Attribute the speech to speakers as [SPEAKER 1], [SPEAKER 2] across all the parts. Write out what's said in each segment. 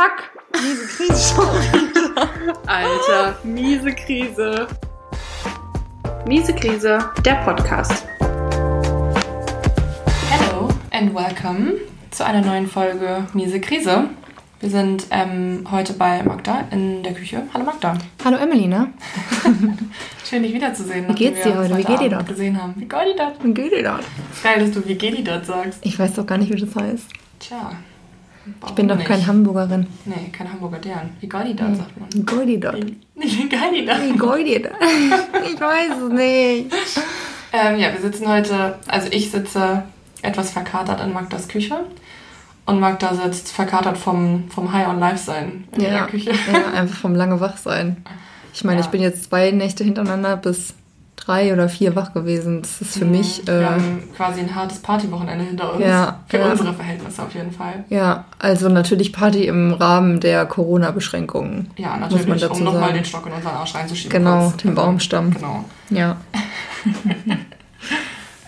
[SPEAKER 1] Fuck! Miese Krise schon wieder. Alter, miese Krise. Miese Krise, der Podcast.
[SPEAKER 2] Hello and welcome zu einer neuen Folge Miese Krise. Wir sind ähm, heute bei Magda in der Küche. Hallo Magda.
[SPEAKER 3] Hallo Emmeline.
[SPEAKER 2] Schön, dich wiederzusehen.
[SPEAKER 3] Wie geht's dir heute? Wie geht dir dort?
[SPEAKER 2] gesehen haben. Wie geht dir dort?
[SPEAKER 3] Wie geht dir dort?
[SPEAKER 2] Ist geil, dass du wie geht dir dort sagst.
[SPEAKER 3] Ich weiß doch gar nicht, wie das heißt.
[SPEAKER 2] Tja.
[SPEAKER 3] Ich bin doch
[SPEAKER 2] nicht?
[SPEAKER 3] keine Hamburgerin.
[SPEAKER 2] Nee, keine Hamburger deren. Wie geht dir dort, sagt man.
[SPEAKER 3] Wie geht dir dort? Ich weiß es nicht.
[SPEAKER 2] Ähm, ja, wir sitzen heute, also ich sitze etwas verkatert in Magdas Küche. Und Magda sitzt verkatert vom, vom High on Life sein in
[SPEAKER 3] Ja.
[SPEAKER 2] der Küche.
[SPEAKER 3] ja, einfach vom lange wach sein. Ich meine,
[SPEAKER 2] Ja.
[SPEAKER 3] ich bin jetzt zwei Nächte hintereinander bis drei oder vier wach gewesen. Das ist für mich,
[SPEAKER 2] Wir
[SPEAKER 3] äh,
[SPEAKER 2] haben quasi ein hartes Partywochenende hinter uns.
[SPEAKER 3] Ja,
[SPEAKER 2] Für
[SPEAKER 3] ja.
[SPEAKER 2] unsere Verhältnisse auf jeden Fall.
[SPEAKER 3] ja, also natürlich Party im Rahmen der Corona-Beschränkungen.
[SPEAKER 2] Ja,
[SPEAKER 3] Muss
[SPEAKER 2] natürlich,
[SPEAKER 3] man dazu
[SPEAKER 2] um nochmal den Stock in unseren Arsch reinzuschieben.
[SPEAKER 3] Genau,
[SPEAKER 2] kurz.
[SPEAKER 3] den Baumstamm.
[SPEAKER 2] Genau.
[SPEAKER 3] Ja.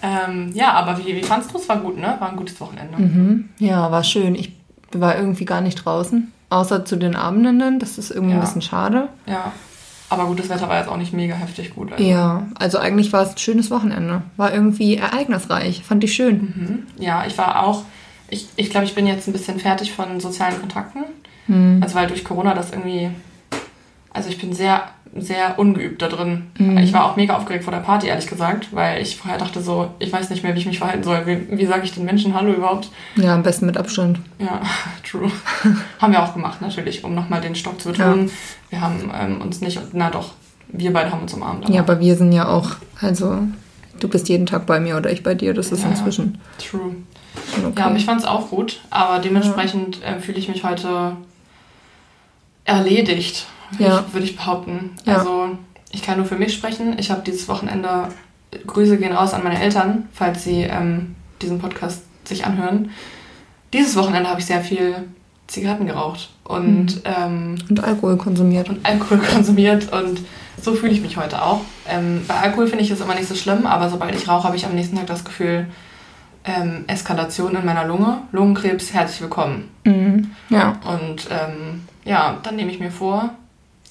[SPEAKER 2] Ähm, ja, aber wie, wie fandst du es? War gut, ne? War ein gutes Wochenende.
[SPEAKER 3] Mhm. Ja, war schön. Ich war irgendwie gar nicht draußen. Außer zu den Abenden. Das ist irgendwie
[SPEAKER 2] Ja.
[SPEAKER 3] ein bisschen schade.
[SPEAKER 2] Ja. Aber gut, das Wetter war jetzt auch nicht mega heftig gut. Also.
[SPEAKER 3] Ja, also eigentlich war es ein schönes Wochenende. War irgendwie ereignisreich. Fand ich schön.
[SPEAKER 2] Mhm. Ja, ich war auch, ich, ich glaube, ich bin jetzt ein bisschen fertig von sozialen Kontakten.
[SPEAKER 3] Hm.
[SPEAKER 2] Also weil durch Corona das irgendwie, also ich bin sehr, sehr ungeübt da drin.
[SPEAKER 3] Mhm.
[SPEAKER 2] Ich war auch mega aufgeregt vor der Party, ehrlich gesagt, weil ich vorher dachte so, ich weiß nicht mehr, wie ich mich verhalten soll. Wie, wie sage ich den Menschen Hallo überhaupt?
[SPEAKER 3] Ja, am besten mit Abstand.
[SPEAKER 2] Ja, true. haben wir auch gemacht, natürlich, um nochmal den Stock zu betonen. Wir haben ähm, uns nicht, na doch, wir beide haben uns umarmt.
[SPEAKER 3] Ja, aber wir sind ja auch, also du bist jeden Tag bei mir oder ich bei dir. Das ist
[SPEAKER 2] Ja,
[SPEAKER 3] inzwischen
[SPEAKER 2] True.
[SPEAKER 3] okay.
[SPEAKER 2] Ja, aber ich fand es auch gut, aber dementsprechend ähm, fühle ich mich heute erledigt,
[SPEAKER 3] Ja.
[SPEAKER 2] ich, würd ich behaupten.
[SPEAKER 3] Ja.
[SPEAKER 2] Also ich kann nur für mich sprechen. Ich habe dieses Wochenende, Grüße gehen raus an meine Eltern, falls sie ähm, diesen Podcast sich anhören. Dieses Wochenende habe ich sehr viel Zigaretten geraucht und, ähm,
[SPEAKER 3] Und Alkohol konsumiert.
[SPEAKER 2] und Alkohol konsumiert und so fühle ich mich heute auch. Ähm, bei Alkohol finde ich es immer nicht so schlimm, aber sobald ich rauche, habe ich am nächsten Tag das Gefühl, ähm, Eskalation in meiner Lunge, Lungenkrebs, herzlich willkommen.
[SPEAKER 3] Mhm. Ja.
[SPEAKER 2] Und ähm, ja, dann nehme ich mir vor,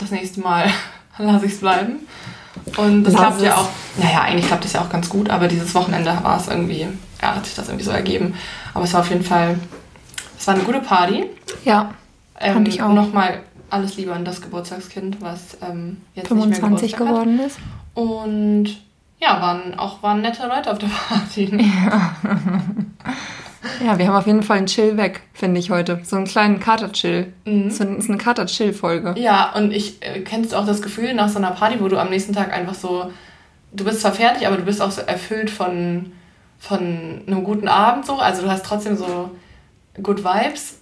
[SPEAKER 2] das nächste Mal lasse ich es bleiben. Und das klappt ja auch, naja, eigentlich klappt es ja auch ganz gut, aber dieses Wochenende war es irgendwie, ja, hat sich das irgendwie so ergeben. Aber es war auf jeden Fall, es war eine gute Party.
[SPEAKER 3] Ja.
[SPEAKER 2] Ähm,
[SPEAKER 3] Fand ich auch.
[SPEAKER 2] Nochmal alles Liebe an das Geburtstagskind, was ähm, jetzt
[SPEAKER 3] 25
[SPEAKER 2] nicht mehr Geburtstag
[SPEAKER 3] geworden ist.
[SPEAKER 2] Hat. Und ja, waren auch waren nette Leute auf der Party.
[SPEAKER 3] Ja, wir haben auf jeden Fall einen Chill weg, finde ich heute. So einen kleinen Kater-Chill.
[SPEAKER 2] Mhm.
[SPEAKER 3] So ein- ist eine Kater-Chill-Folge.
[SPEAKER 2] Ja, und ich äh, kennst auch das Gefühl nach so einer Party, wo du am nächsten Tag einfach so, du bist zwar fertig, aber du bist auch so erfüllt von, von einem guten Abend so. Also du hast trotzdem so good Vibes.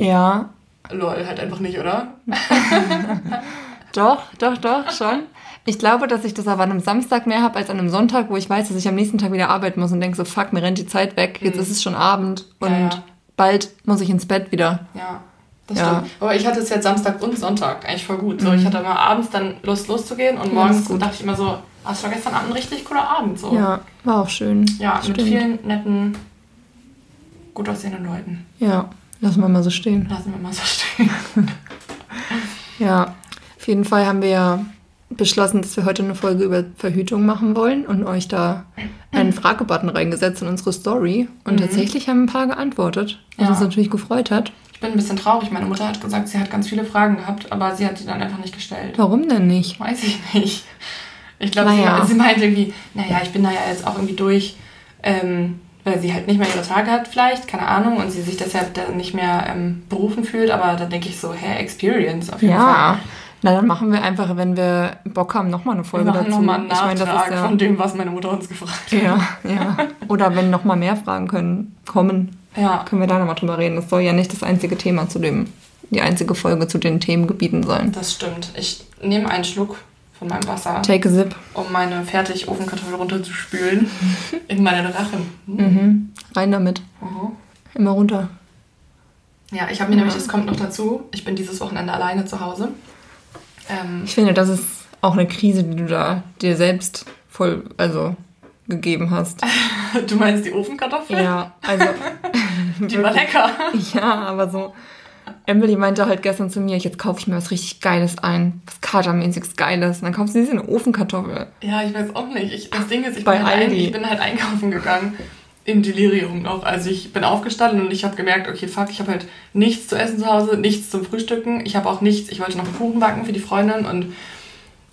[SPEAKER 3] Ja.
[SPEAKER 2] Lol, halt einfach nicht, oder?
[SPEAKER 3] Doch, doch, doch, schon. Ich glaube, dass ich das aber an einem Samstag mehr habe als an einem Sonntag, wo ich weiß, dass ich am nächsten Tag wieder arbeiten muss und denke so, fuck, mir rennt die Zeit weg. Jetzt ist es schon Abend und
[SPEAKER 2] Mhm. Ja, ja.
[SPEAKER 3] bald muss ich ins Bett wieder.
[SPEAKER 2] Ja, das
[SPEAKER 3] Ja.
[SPEAKER 2] stimmt. Aber ich hatte es jetzt Samstag und Sonntag eigentlich voll gut. So, ich hatte immer abends dann Lust loszugehen und
[SPEAKER 3] das
[SPEAKER 2] morgens dachte ich immer so, ah, es war gestern Abend ein richtig cooler Abend. So.
[SPEAKER 3] Ja, war auch schön.
[SPEAKER 2] Ja, mit
[SPEAKER 3] Stimmt.
[SPEAKER 2] vielen netten, gut aussehenden Leuten.
[SPEAKER 3] Ja, lassen wir mal so stehen.
[SPEAKER 2] Lassen wir mal so stehen.
[SPEAKER 3] Ja, auf jeden Fall haben wir ja beschlossen, dass wir heute eine Folge über Verhütung machen wollen und euch da einen Fragebutton reingesetzt in unsere Story. Und tatsächlich haben ein paar geantwortet, was
[SPEAKER 2] Mhm. Ja.
[SPEAKER 3] uns natürlich gefreut hat.
[SPEAKER 2] Ich bin ein bisschen traurig. Meine Mutter hat gesagt, sie hat ganz viele Fragen gehabt, aber sie hat die dann einfach nicht gestellt.
[SPEAKER 3] Warum denn nicht?
[SPEAKER 2] Weiß ich nicht. Ich glaube,
[SPEAKER 3] Naja.
[SPEAKER 2] sie, sie meint irgendwie, naja, ich bin da ja jetzt auch irgendwie durch, ähm, weil sie halt nicht mehr ihre Tage hat vielleicht, keine Ahnung, und sie sich deshalb dann nicht mehr ähm, berufen fühlt. Aber dann denke ich so, hä, Experience auf jeden Fall.
[SPEAKER 3] Na, dann machen wir einfach, wenn wir Bock haben, nochmal eine
[SPEAKER 2] Wir
[SPEAKER 3] Folge
[SPEAKER 2] machen
[SPEAKER 3] dazu.
[SPEAKER 2] nochmal einen
[SPEAKER 3] Ich meine, das
[SPEAKER 2] Nachtrag
[SPEAKER 3] ist ja,
[SPEAKER 2] von dem, was meine Mutter uns gefragt hat.
[SPEAKER 3] ja, ja. Oder wenn nochmal mehr Fragen können, kommen,
[SPEAKER 2] Ja,
[SPEAKER 3] können wir da nochmal drüber reden. Das soll ja nicht das einzige Thema zu dem, die einzige Folge zu den Themengebieten sein.
[SPEAKER 2] das stimmt. Ich nehme einen Schluck von meinem Wasser,
[SPEAKER 3] Take a sip.
[SPEAKER 2] um meine fertig Ofenkartoffel runterzuspülen in meinen Rachen.
[SPEAKER 3] Mhm. Rein damit.
[SPEAKER 2] Mhm.
[SPEAKER 3] Immer runter.
[SPEAKER 2] Ja, ich habe mir nämlich, das kommt noch dazu, ich bin dieses Wochenende alleine zu Hause. Ähm,
[SPEAKER 3] Ich finde, das ist auch eine Krise, die du da dir selbst voll, also gegeben hast.
[SPEAKER 2] du meinst die Ofenkartoffel?
[SPEAKER 3] Ja, also
[SPEAKER 2] Die war lecker.
[SPEAKER 3] ja, aber so Emily meinte halt gestern zu mir, jetzt kaufe ich mir was richtig Geiles ein. Was Katermäßiges Geiles. Und dann kaufst du sie eine Ofenkartoffel.
[SPEAKER 2] Ja, ich weiß auch nicht. Ich, das Ding ist, ich
[SPEAKER 3] Bei
[SPEAKER 2] bin, halt
[SPEAKER 3] Aldi.
[SPEAKER 2] ich bin halt einkaufen gegangen. Im Delirium noch. Also ich bin aufgestanden und ich habe gemerkt, okay, fuck, ich habe halt nichts zu essen zu Hause, nichts zum Frühstücken. Ich habe auch nichts, ich wollte noch einen Kuchen backen für die Freundin und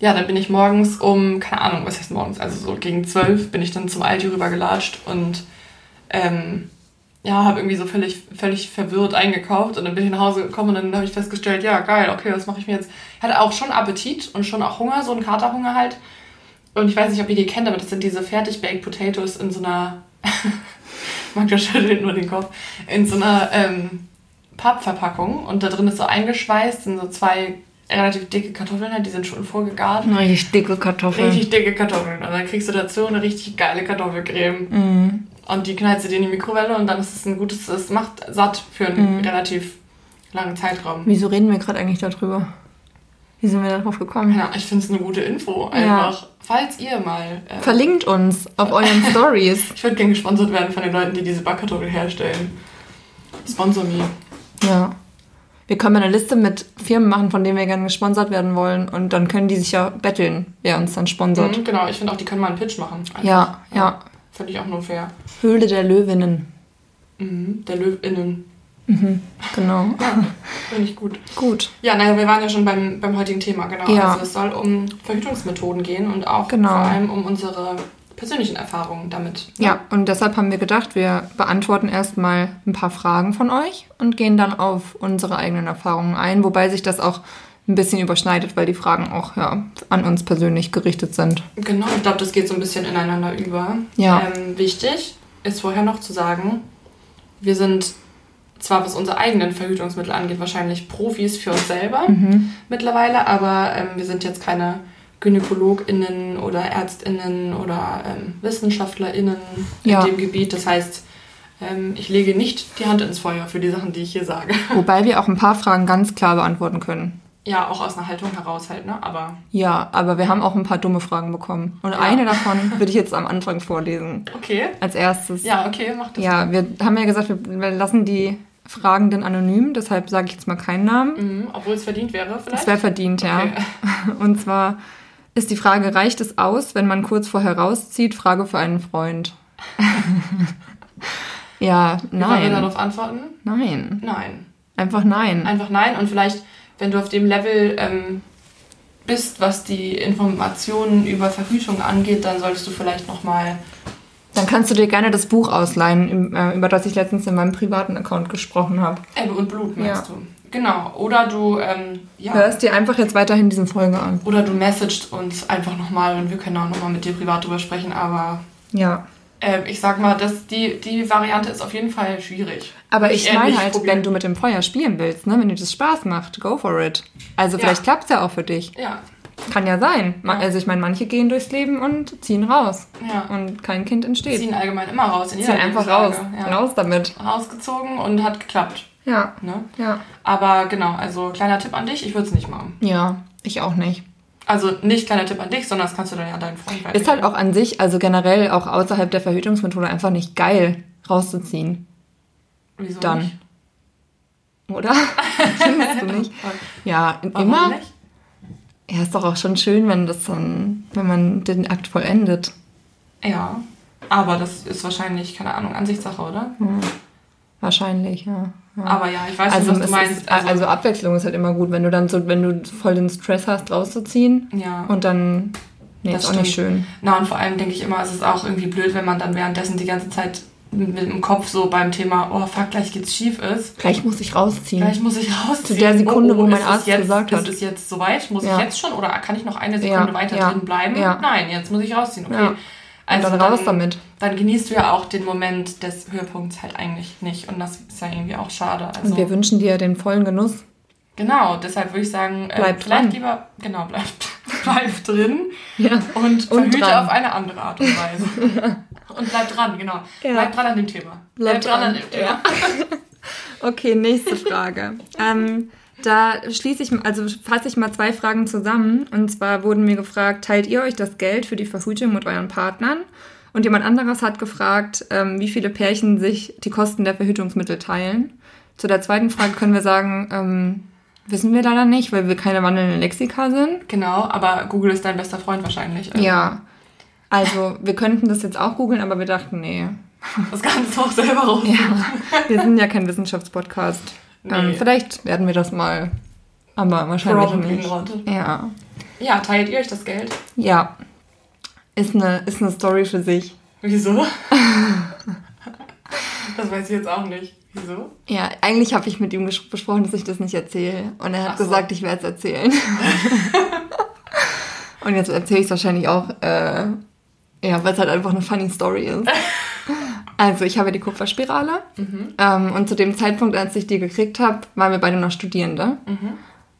[SPEAKER 2] ja, dann bin ich morgens um, keine Ahnung, was heißt morgens, also so gegen zwölf bin ich dann zum Aldi rübergelatscht und ähm, ja, habe irgendwie so völlig, völlig verwirrt eingekauft und dann bin ich nach Hause gekommen und dann habe ich festgestellt, ja, geil, okay, was mache ich mir jetzt? Ich hatte auch schon Appetit und schon auch Hunger, so einen Katerhunger halt. Und ich weiß nicht, ob ihr die kennt, aber das sind diese fertig-baked Potatoes in so einer, Magda schüttelt nur den Kopf, in so einer ähm, Pappverpackung und da drin ist so eingeschweißt, sind so zwei relativ dicke Kartoffeln, halt, die sind schon vorgegart.
[SPEAKER 3] Richtig dicke Kartoffeln.
[SPEAKER 2] Richtig dicke Kartoffeln. Und dann kriegst du dazu eine richtig geile Kartoffelcreme.
[SPEAKER 3] Mhm.
[SPEAKER 2] Und die knallst du dir in die Mikrowelle und dann ist es ein gutes, es macht satt für einen relativ langen Zeitraum.
[SPEAKER 3] Wieso reden wir gerade eigentlich darüber? Wie sind wir darauf gekommen?
[SPEAKER 2] Ja, ich finde es eine gute Info. Einfach, falls ihr mal. Äh,
[SPEAKER 3] Verlinkt uns auf euren Stories.
[SPEAKER 2] ich würde gerne gesponsert werden von den Leuten, die diese Backkartoffeln herstellen. Sponsor me.
[SPEAKER 3] Ja. Wir können eine Liste mit Firmen machen, von denen wir gerne gesponsert werden wollen. Und dann können die sich ja betteln, wer uns dann sponsort.
[SPEAKER 2] Mhm, genau, ich finde auch, die können mal einen Pitch machen. Einfach.
[SPEAKER 3] Ja, ja.
[SPEAKER 2] Finde ich auch nur fair.
[SPEAKER 3] Höhle der Löwinnen.
[SPEAKER 2] Mhm, der Löwinnen.
[SPEAKER 3] Genau.
[SPEAKER 2] Finde ich gut.
[SPEAKER 3] Gut.
[SPEAKER 2] Ja, naja, wir waren ja schon beim, beim heutigen Thema, genau.
[SPEAKER 3] Ja.
[SPEAKER 2] Also es soll um Verhütungsmethoden gehen und auch
[SPEAKER 3] Genau.
[SPEAKER 2] vor allem um unsere persönlichen Erfahrungen damit.
[SPEAKER 3] Ja, und deshalb haben wir gedacht, wir beantworten erstmal ein paar Fragen von euch und gehen dann auf unsere eigenen Erfahrungen ein, wobei sich das auch ein bisschen überschneidet, weil die Fragen auch ja, an uns persönlich gerichtet sind.
[SPEAKER 2] Genau, ich glaube, das geht so ein bisschen ineinander über.
[SPEAKER 3] Ja.
[SPEAKER 2] Ähm, wichtig ist vorher noch zu sagen, wir sind zwar was unsere eigenen Verhütungsmittel angeht, wahrscheinlich Profis für uns selber
[SPEAKER 3] Mhm.
[SPEAKER 2] mittlerweile, aber ähm, wir sind jetzt keine GynäkologInnen oder ÄrztInnen oder ähm, WissenschaftlerInnen
[SPEAKER 3] Ja.
[SPEAKER 2] in dem Gebiet. Das heißt, ähm, ich lege nicht die Hand ins Feuer für die Sachen, die ich hier sage.
[SPEAKER 3] Wobei wir auch ein paar Fragen ganz klar beantworten können.
[SPEAKER 2] Ja, auch aus einer Haltung heraus halt, ne? Aber
[SPEAKER 3] Ja, aber wir haben auch ein paar dumme Fragen bekommen. Und eine davon würde ich jetzt am Anfang vorlesen.
[SPEAKER 2] okay.
[SPEAKER 3] Als erstes.
[SPEAKER 2] Ja, okay, mach das.
[SPEAKER 3] Ja, wir haben ja gesagt, wir lassen die Fragenden anonym, deshalb sage ich jetzt mal keinen Namen.
[SPEAKER 2] Mhm, obwohl es verdient wäre, vielleicht.
[SPEAKER 3] Das wäre verdient, ja.
[SPEAKER 2] Okay.
[SPEAKER 3] Und zwar ist die Frage, reicht es aus, wenn man kurz vorher rauszieht? Frage für einen Freund. ja,
[SPEAKER 2] Wie wollen wir
[SPEAKER 3] nein.
[SPEAKER 2] darauf antworten?
[SPEAKER 3] Nein.
[SPEAKER 2] Nein.
[SPEAKER 3] Einfach nein.
[SPEAKER 2] Einfach nein. Und vielleicht, wenn du auf dem Level ähm, bist, was die Informationen über Verhütung angeht, dann solltest du vielleicht nochmal.
[SPEAKER 3] Dann kannst du dir gerne das Buch ausleihen, äh, über das ich letztens in meinem privaten Account gesprochen habe.
[SPEAKER 2] Ebbe und Blut, meinst
[SPEAKER 3] Ja.
[SPEAKER 2] du? Genau. Oder du, ähm, ja.
[SPEAKER 3] Hörst dir einfach jetzt weiterhin diese Folge an.
[SPEAKER 2] Oder du messagest uns einfach nochmal und wir können auch nochmal mit dir privat drüber sprechen. Aber
[SPEAKER 3] Ja.
[SPEAKER 2] Ähm, ich sag mal, dass die, die Variante ist auf jeden Fall schwierig.
[SPEAKER 3] Aber ich
[SPEAKER 2] eher
[SPEAKER 3] meine
[SPEAKER 2] nicht
[SPEAKER 3] halt,
[SPEAKER 2] probieren.
[SPEAKER 3] wenn du mit dem Feuer spielen willst, ne, wenn dir das Spaß macht, go for it. Also
[SPEAKER 2] Ja.
[SPEAKER 3] vielleicht klappt's ja auch für dich.
[SPEAKER 2] Ja.
[SPEAKER 3] Kann ja sein.
[SPEAKER 2] Ja.
[SPEAKER 3] Also ich meine, manche gehen durchs Leben und ziehen raus.
[SPEAKER 2] Ja.
[SPEAKER 3] Und kein Kind entsteht.
[SPEAKER 2] Ziehen allgemein immer raus. In
[SPEAKER 3] Ziehen einfach raus.
[SPEAKER 2] Ja.
[SPEAKER 3] Raus damit.
[SPEAKER 2] Rausgezogen und hat geklappt.
[SPEAKER 3] Ja.
[SPEAKER 2] Ne?
[SPEAKER 3] Ja.
[SPEAKER 2] Aber genau, also kleiner Tipp an dich, ich würde es nicht machen.
[SPEAKER 3] Ja, ich auch nicht.
[SPEAKER 2] Also nicht kleiner Tipp an dich, sondern das kannst du dann ja an deinen Freund
[SPEAKER 3] Ist halt auch an sich, also generell auch außerhalb der Verhütungsmethode einfach nicht geil, rauszuziehen.
[SPEAKER 2] Wieso
[SPEAKER 3] Dann.
[SPEAKER 2] Nicht?
[SPEAKER 3] Oder? Findest du nicht? Ja,
[SPEAKER 2] Warum
[SPEAKER 3] immer.
[SPEAKER 2] nicht?
[SPEAKER 3] Ja, ist doch auch schon schön, wenn das dann, wenn man den Akt vollendet.
[SPEAKER 2] Ja. Aber das ist wahrscheinlich, keine Ahnung, Ansichtssache, oder?
[SPEAKER 3] Wahrscheinlich, ja.
[SPEAKER 2] Aber ja, ich weiß
[SPEAKER 3] also,
[SPEAKER 2] schon, was du meinst.
[SPEAKER 3] Ist, also, Abwechslung ist halt immer gut, wenn du dann so, wenn du voll den Stress hast, rauszuziehen
[SPEAKER 2] ja.
[SPEAKER 3] und dann. Nee,
[SPEAKER 2] Das
[SPEAKER 3] ist auch nicht schön.
[SPEAKER 2] Na, und vor allem denke ich immer, es ist auch irgendwie blöd, wenn man dann währenddessen die ganze Zeit mit, dem Kopf so beim Thema, oh fuck, gleich geht's schief ist.
[SPEAKER 3] Gleich muss ich rausziehen.
[SPEAKER 2] Gleich muss ich rausziehen.
[SPEAKER 3] Zu der Sekunde, wo mein
[SPEAKER 2] ist es
[SPEAKER 3] Arzt
[SPEAKER 2] jetzt,
[SPEAKER 3] gesagt hat.
[SPEAKER 2] Ist es jetzt soweit? Muss
[SPEAKER 3] Ja.
[SPEAKER 2] ich jetzt schon? Oder kann ich noch eine Sekunde
[SPEAKER 3] Ja,
[SPEAKER 2] weiter
[SPEAKER 3] ja,
[SPEAKER 2] drin bleiben?
[SPEAKER 3] ja.
[SPEAKER 2] Nein, jetzt muss ich rausziehen. Okay. Also
[SPEAKER 3] dann raus damit.
[SPEAKER 2] Dann genießt du ja auch den Moment des Höhepunkts halt eigentlich nicht. Und das ist ja irgendwie auch schade. Also,
[SPEAKER 3] Und wir wünschen dir den vollen Genuss.
[SPEAKER 2] genau, deshalb würde ich sagen, äh,
[SPEAKER 3] Bleib
[SPEAKER 2] vielleicht
[SPEAKER 3] dran.
[SPEAKER 2] lieber, genau, bleib, bleib drin
[SPEAKER 3] Ja.
[SPEAKER 2] und
[SPEAKER 3] Und
[SPEAKER 2] verhüte
[SPEAKER 3] dran.
[SPEAKER 2] auf eine andere Art und Weise. und bleib dran, genau.
[SPEAKER 3] Ja.
[SPEAKER 2] Bleib dran an dem Thema.
[SPEAKER 3] Bleib dran,
[SPEAKER 2] an dem Thema.
[SPEAKER 3] ja. Okay, nächste Frage. ähm, da schließe ich, also fasse ich mal zwei Fragen zusammen. Und zwar wurden mir gefragt, teilt ihr euch das Geld für die Verhütung mit euren Partnern? Und jemand anderes hat gefragt, ähm, wie viele Pärchen sich die Kosten der Verhütungsmittel teilen. Zu der zweiten Frage können wir sagen, ähm, wissen wir leider nicht, weil wir keine wandelnden Lexika sind.
[SPEAKER 2] Genau, aber Google ist dein bester Freund wahrscheinlich. Also
[SPEAKER 3] Ja. Also, wir könnten das jetzt auch googeln, aber wir dachten, nee.
[SPEAKER 2] Das kannst du auch selber raus.
[SPEAKER 3] Ja, wir sind ja kein Wissenschaftspodcast. Ähm,
[SPEAKER 2] Nee.
[SPEAKER 3] vielleicht werden wir das mal, aber wahrscheinlich
[SPEAKER 2] Probably
[SPEAKER 3] nicht.
[SPEAKER 2] not.
[SPEAKER 3] Ja.
[SPEAKER 2] Ja, teilt ihr euch das Geld?
[SPEAKER 3] Ja. Ist eine, ist eine Story für sich.
[SPEAKER 2] Wieso? das weiß ich jetzt auch nicht. Wieso?
[SPEAKER 3] Ja, eigentlich habe ich mit ihm besprochen, dass ich das nicht erzähle. Und er hat
[SPEAKER 2] Ach so.
[SPEAKER 3] gesagt, ich werde es erzählen. Und jetzt erzähle ich es wahrscheinlich auch, äh, ja, weil es halt einfach eine funny Story ist. Also, ich habe die Kupferspirale. Ähm, und zu dem Zeitpunkt, als ich die gekriegt habe, waren wir beide noch Studierende.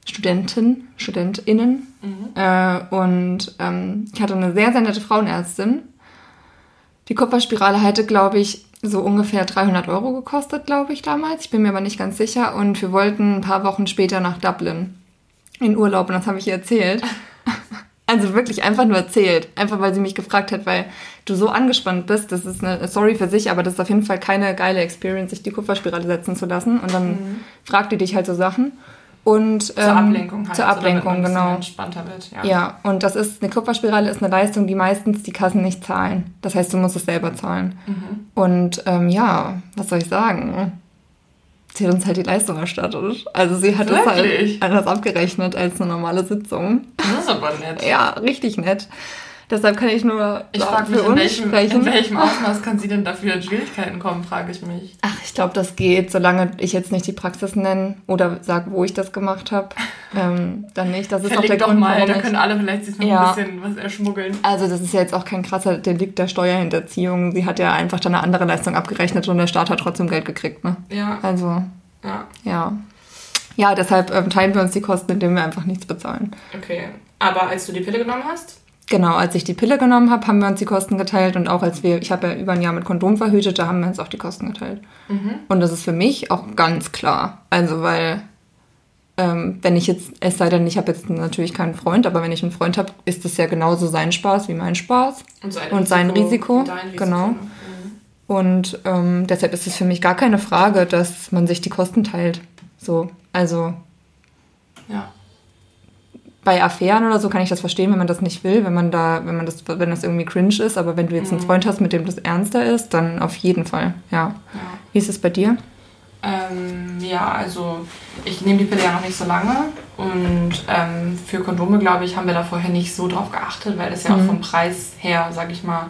[SPEAKER 3] Studenten, StudentInnen. Äh, und ähm, ich hatte eine sehr, sehr nette Frauenärztin. Die Kupferspirale hätte, glaube ich, so ungefähr 300 Euro gekostet, glaube ich, damals. Ich bin mir aber nicht ganz sicher. Und wir wollten ein paar Wochen später nach Dublin in Urlaub. Und das habe ich ihr erzählt. Also wirklich einfach nur erzählt. Einfach weil sie mich gefragt hat, weil du so angespannt bist. Das ist eine Story für sich, aber das ist auf jeden Fall keine geile Experience, sich die Kupferspirale setzen zu lassen. Und dann fragt die dich halt so Sachen. Und,
[SPEAKER 2] Zur Ablenkung halt.
[SPEAKER 3] Zur
[SPEAKER 2] so
[SPEAKER 3] Ablenkung,
[SPEAKER 2] bisschen
[SPEAKER 3] genau.
[SPEAKER 2] entspannter wird. Ja.
[SPEAKER 3] Ja, und das ist, eine Kupferspirale ist eine Leistung, die meistens die Kassen nicht zahlen. Das heißt, du musst es selber zahlen.
[SPEAKER 2] Mhm.
[SPEAKER 3] Und ähm, ja, was soll ich sagen? Sie hat uns halt die Leistung erstattet. Also sie hat es halt anders abgerechnet als eine normale Sitzung.
[SPEAKER 2] Das ist aber nett.
[SPEAKER 3] Ja, richtig nett. Deshalb kann ich nur
[SPEAKER 2] Ich frage mich,
[SPEAKER 3] für
[SPEAKER 2] in
[SPEAKER 3] uns
[SPEAKER 2] welchem,
[SPEAKER 3] sprechen.
[SPEAKER 2] in welchem Ausmaß kann sie denn dafür in Schwierigkeiten kommen, frage ich mich.
[SPEAKER 3] Ach, ich glaube, das geht, solange ich jetzt nicht die Praxis nenne oder sage, wo ich das gemacht habe. Ähm, dann nicht. Das ist auch der
[SPEAKER 2] doch
[SPEAKER 3] Grund,
[SPEAKER 2] mal,
[SPEAKER 3] warum
[SPEAKER 2] da
[SPEAKER 3] ich
[SPEAKER 2] können alle vielleicht sich noch
[SPEAKER 3] Ja.
[SPEAKER 2] ein bisschen was erschmuggeln.
[SPEAKER 3] Also das ist ja jetzt auch kein krasser Delikt der Steuerhinterziehung. Sie hat ja einfach dann eine andere Leistung abgerechnet und der Staat hat trotzdem Geld gekriegt. Ne?
[SPEAKER 2] Ja,
[SPEAKER 3] Also
[SPEAKER 2] ja,
[SPEAKER 3] ja. Ja, deshalb ähm, teilen wir uns die Kosten, indem wir einfach nichts bezahlen.
[SPEAKER 2] okay. Aber als du die Pille genommen hast?
[SPEAKER 3] Genau, als ich die Pille genommen habe, haben wir uns die Kosten geteilt und auch als wir, ich habe ja über ein Jahr mit Kondom verhütet, da haben wir uns auch die Kosten geteilt. Und das ist für mich auch ganz klar. Also weil ähm, wenn ich jetzt, es sei denn, ich habe jetzt natürlich keinen Freund, aber wenn ich einen Freund habe, ist das ja genauso sein Spaß wie mein Spaß.
[SPEAKER 2] Und sein
[SPEAKER 3] Und sein Risiko,
[SPEAKER 2] dein Risiko.
[SPEAKER 3] genau.
[SPEAKER 2] Mhm.
[SPEAKER 3] Und ähm, deshalb ist es für mich gar keine Frage, dass man sich die Kosten teilt. So, also
[SPEAKER 2] Ja.
[SPEAKER 3] Bei Affären oder so kann ich das verstehen, wenn man das nicht will, wenn man da, wenn man das, wenn das irgendwie cringe ist, aber wenn du jetzt einen Freund hast, mit dem das ernster ist, dann auf jeden Fall, ja.
[SPEAKER 2] ja.
[SPEAKER 3] Wie ist es bei dir?
[SPEAKER 2] Ähm, ja, also ich nehme die Pille ja noch nicht so lange und ähm, für Kondome, glaube ich, haben wir da vorher nicht so drauf geachtet, weil das ja auch vom Preis her, sag ich mal,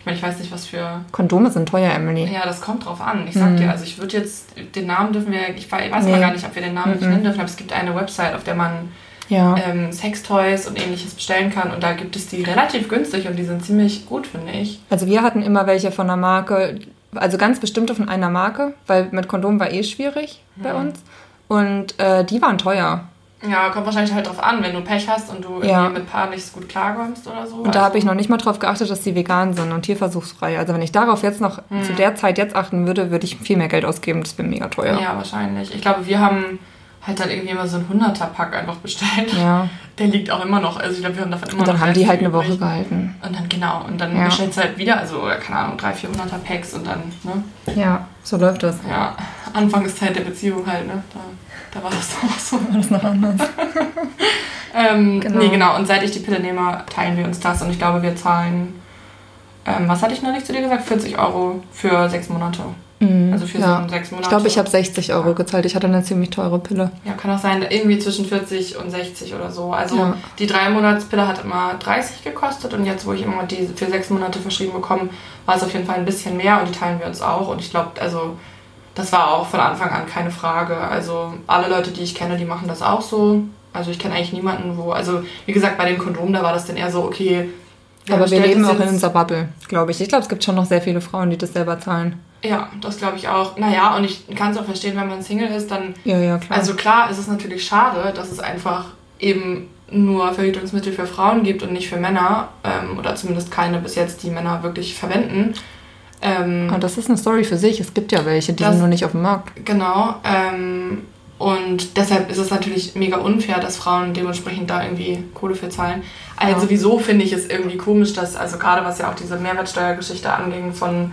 [SPEAKER 2] ich meine, ich weiß nicht, was für...
[SPEAKER 3] Kondome sind teuer, Emily.
[SPEAKER 2] Ja, das kommt drauf an. Ich sag dir, also ich würde jetzt, den Namen dürfen wir, ich weiß weiß mal
[SPEAKER 3] Nee.
[SPEAKER 2] gar nicht, ob wir den Namen nicht nennen dürfen, aber es gibt eine Website, auf der man
[SPEAKER 3] Ja.
[SPEAKER 2] ähm, Sextoys und ähnliches bestellen kann und da gibt es die relativ günstig und die sind ziemlich gut, finde ich.
[SPEAKER 3] Also wir hatten immer welche von einer Marke, also ganz bestimmte von einer Marke, weil mit Kondom war eh schwierig bei uns. Und äh, die waren teuer.
[SPEAKER 2] Ja, kommt wahrscheinlich halt drauf an, wenn du Pech hast und du
[SPEAKER 3] Ja.
[SPEAKER 2] mit Paar nicht so gut klarkommst oder so.
[SPEAKER 3] Und da habe ich
[SPEAKER 2] Also-
[SPEAKER 3] noch nicht mal drauf geachtet, dass die vegan sind und tierversuchsfrei. Also wenn ich darauf jetzt noch zu der Zeit jetzt achten würde, würde ich viel mehr Geld ausgeben. Das wäre mega teuer.
[SPEAKER 2] Ja, wahrscheinlich. Ich glaube, wir haben halt dann irgendwie immer so einen 100er-Pack einfach bestellt.
[SPEAKER 3] Ja.
[SPEAKER 2] Der liegt auch immer noch. Also ich glaube, wir haben davon immer
[SPEAKER 3] Und dann
[SPEAKER 2] noch
[SPEAKER 3] haben die halt eine Woche
[SPEAKER 2] übrig.
[SPEAKER 3] gehalten.
[SPEAKER 2] Und dann, genau, und dann
[SPEAKER 3] Ja.
[SPEAKER 2] bestellst du halt wieder, also, keine Ahnung, 300, 400er Packs und dann, ne?
[SPEAKER 3] Ja, so läuft das.
[SPEAKER 2] Ja, Anfangszeit der Beziehung halt, ne? Da, da war das auch so.
[SPEAKER 3] War das noch anders?
[SPEAKER 2] Ähm,
[SPEAKER 3] Genau.
[SPEAKER 2] Nee, genau. Und seit ich die Pille nehme, teilen wir uns das. Und ich glaube, wir zahlen, ähm, was hatte ich neulich zu dir gesagt? 40 Euro für sechs Monate. Also für so
[SPEAKER 3] ja.
[SPEAKER 2] einen sechs Monate.
[SPEAKER 3] Ich glaube, ich habe 60 Euro gezahlt. Ich hatte eine ziemlich teure Pille.
[SPEAKER 2] Ja, kann auch sein, irgendwie zwischen 40 und 60 oder so. Also
[SPEAKER 3] Ja.
[SPEAKER 2] die drei Monatspille hat immer 30 gekostet und jetzt, wo ich immer die für sechs Monate verschrieben bekomme, war es auf jeden Fall ein bisschen mehr und die teilen wir uns auch. Und ich glaube, also das war auch von Anfang an keine Frage. Also alle Leute, die ich kenne, die machen das auch so. Also ich kenne eigentlich niemanden, wo, also wie gesagt, bei den Kondomen, da war das dann eher so, okay. wer
[SPEAKER 3] Aber wir leben auch in unserer Bubble, glaube ich. Ich glaube, es gibt schon noch sehr viele Frauen, die das selber zahlen.
[SPEAKER 2] Ja, das glaube ich auch. Naja, und ich kann es auch verstehen, wenn man Single ist, dann
[SPEAKER 3] Ja, ja, klar.
[SPEAKER 2] Also klar, es ist natürlich schade, dass es einfach eben nur Verhütungsmittel für Frauen gibt und nicht für Männer. Ähm, oder zumindest keine bis jetzt, die Männer wirklich verwenden. Ähm,
[SPEAKER 3] Aber das ist eine Story für sich. Es gibt ja welche, die
[SPEAKER 2] Das-
[SPEAKER 3] sind nur nicht auf dem Markt.
[SPEAKER 2] genau. Ähm, und deshalb ist es natürlich mega unfair, dass Frauen dementsprechend da irgendwie Kohle für zahlen. Also
[SPEAKER 3] Ja.
[SPEAKER 2] sowieso finde ich es irgendwie komisch, dass, also gerade was ja auch diese Mehrwertsteuergeschichte anging von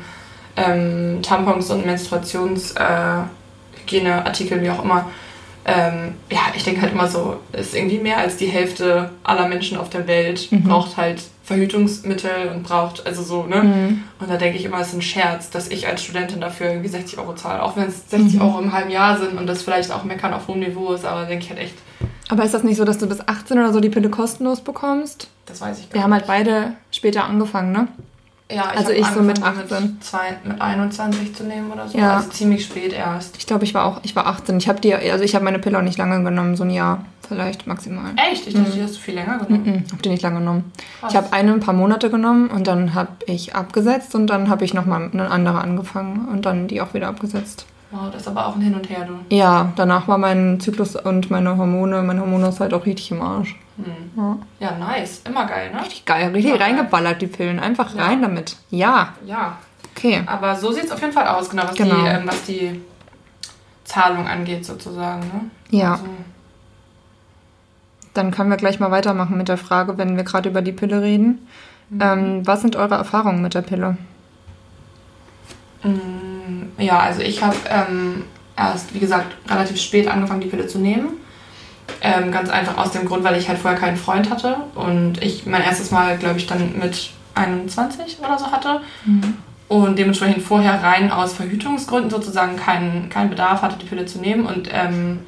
[SPEAKER 2] ähm, Tampons und Menstruations... Äh, wie auch immer. Ähm, ja, ich denke halt immer so, ist irgendwie mehr als die Hälfte aller Menschen auf der Welt
[SPEAKER 3] Mhm.
[SPEAKER 2] braucht halt Verhütungsmittel und braucht, also so, ne?
[SPEAKER 3] Mhm.
[SPEAKER 2] Und da denke ich immer, es ist ein Scherz, dass ich als Studentin dafür irgendwie 60 Euro zahle. Auch wenn es 60
[SPEAKER 3] Mhm.
[SPEAKER 2] Euro im halben Jahr sind und das vielleicht auch meckern auf hohem Niveau ist, aber denke ich halt echt,
[SPEAKER 3] Aber ist das nicht so, dass du bis 18 oder so die Pille kostenlos bekommst?
[SPEAKER 2] das weiß ich gar
[SPEAKER 3] Wir haben halt
[SPEAKER 2] nicht.
[SPEAKER 3] beide später angefangen, ne?
[SPEAKER 2] Ja,
[SPEAKER 3] also
[SPEAKER 2] hab
[SPEAKER 3] ich so mit
[SPEAKER 2] angefangen,
[SPEAKER 3] 18.
[SPEAKER 2] Mit, zwei, mit 21 zu nehmen oder so.
[SPEAKER 3] Ja.
[SPEAKER 2] Also ziemlich spät erst.
[SPEAKER 3] Ich glaube, ich war auch, ich war 18. Ich habe die, also ich habe meine Pille auch nicht lange genommen, so ein Jahr vielleicht maximal.
[SPEAKER 2] Echt? Ich dachte, die hast du viel länger genommen.
[SPEAKER 3] Mhm, hab die nicht lange genommen.
[SPEAKER 2] Krass.
[SPEAKER 3] Ich habe eine ein paar Monate genommen und dann habe ich abgesetzt und dann habe ich nochmal eine andere angefangen und dann die auch wieder abgesetzt.
[SPEAKER 2] Wow, das ist aber auch ein Hin und Her, du.
[SPEAKER 3] Ja, danach war mein Zyklus und meine Hormone, mein Hormonhaushalt auch richtig im Arsch.
[SPEAKER 2] Hm.
[SPEAKER 3] Ja.
[SPEAKER 2] Nice. Immer geil, ne?
[SPEAKER 3] Richtig geil, richtig
[SPEAKER 2] geil.
[SPEAKER 3] reingeballert, die Pillen. Einfach
[SPEAKER 2] Ja.
[SPEAKER 3] rein damit. Ja,
[SPEAKER 2] Ja.
[SPEAKER 3] okay.
[SPEAKER 2] Aber so sieht es auf jeden Fall aus, genau, was,
[SPEAKER 3] Genau.
[SPEAKER 2] Die, ähm, was die Zahlung angeht, sozusagen. Ne?
[SPEAKER 3] Ja.
[SPEAKER 2] Also,
[SPEAKER 3] Dann können wir gleich mal weitermachen mit der Frage, wenn wir gerade über die Pille reden. Ähm, was sind eure Erfahrungen mit der Pille?
[SPEAKER 2] Mm, Ja, also ich habe ähm, erst, wie gesagt, relativ spät angefangen, die Pille zu nehmen. Ähm, ganz einfach aus dem Grund, weil ich halt vorher keinen Freund hatte und ich mein erstes Mal, glaube ich, dann mit 21 oder so hatte. Und dementsprechend vorher rein aus Verhütungsgründen sozusagen keinen keinen Bedarf hatte, die Pille zu nehmen. Und ähm,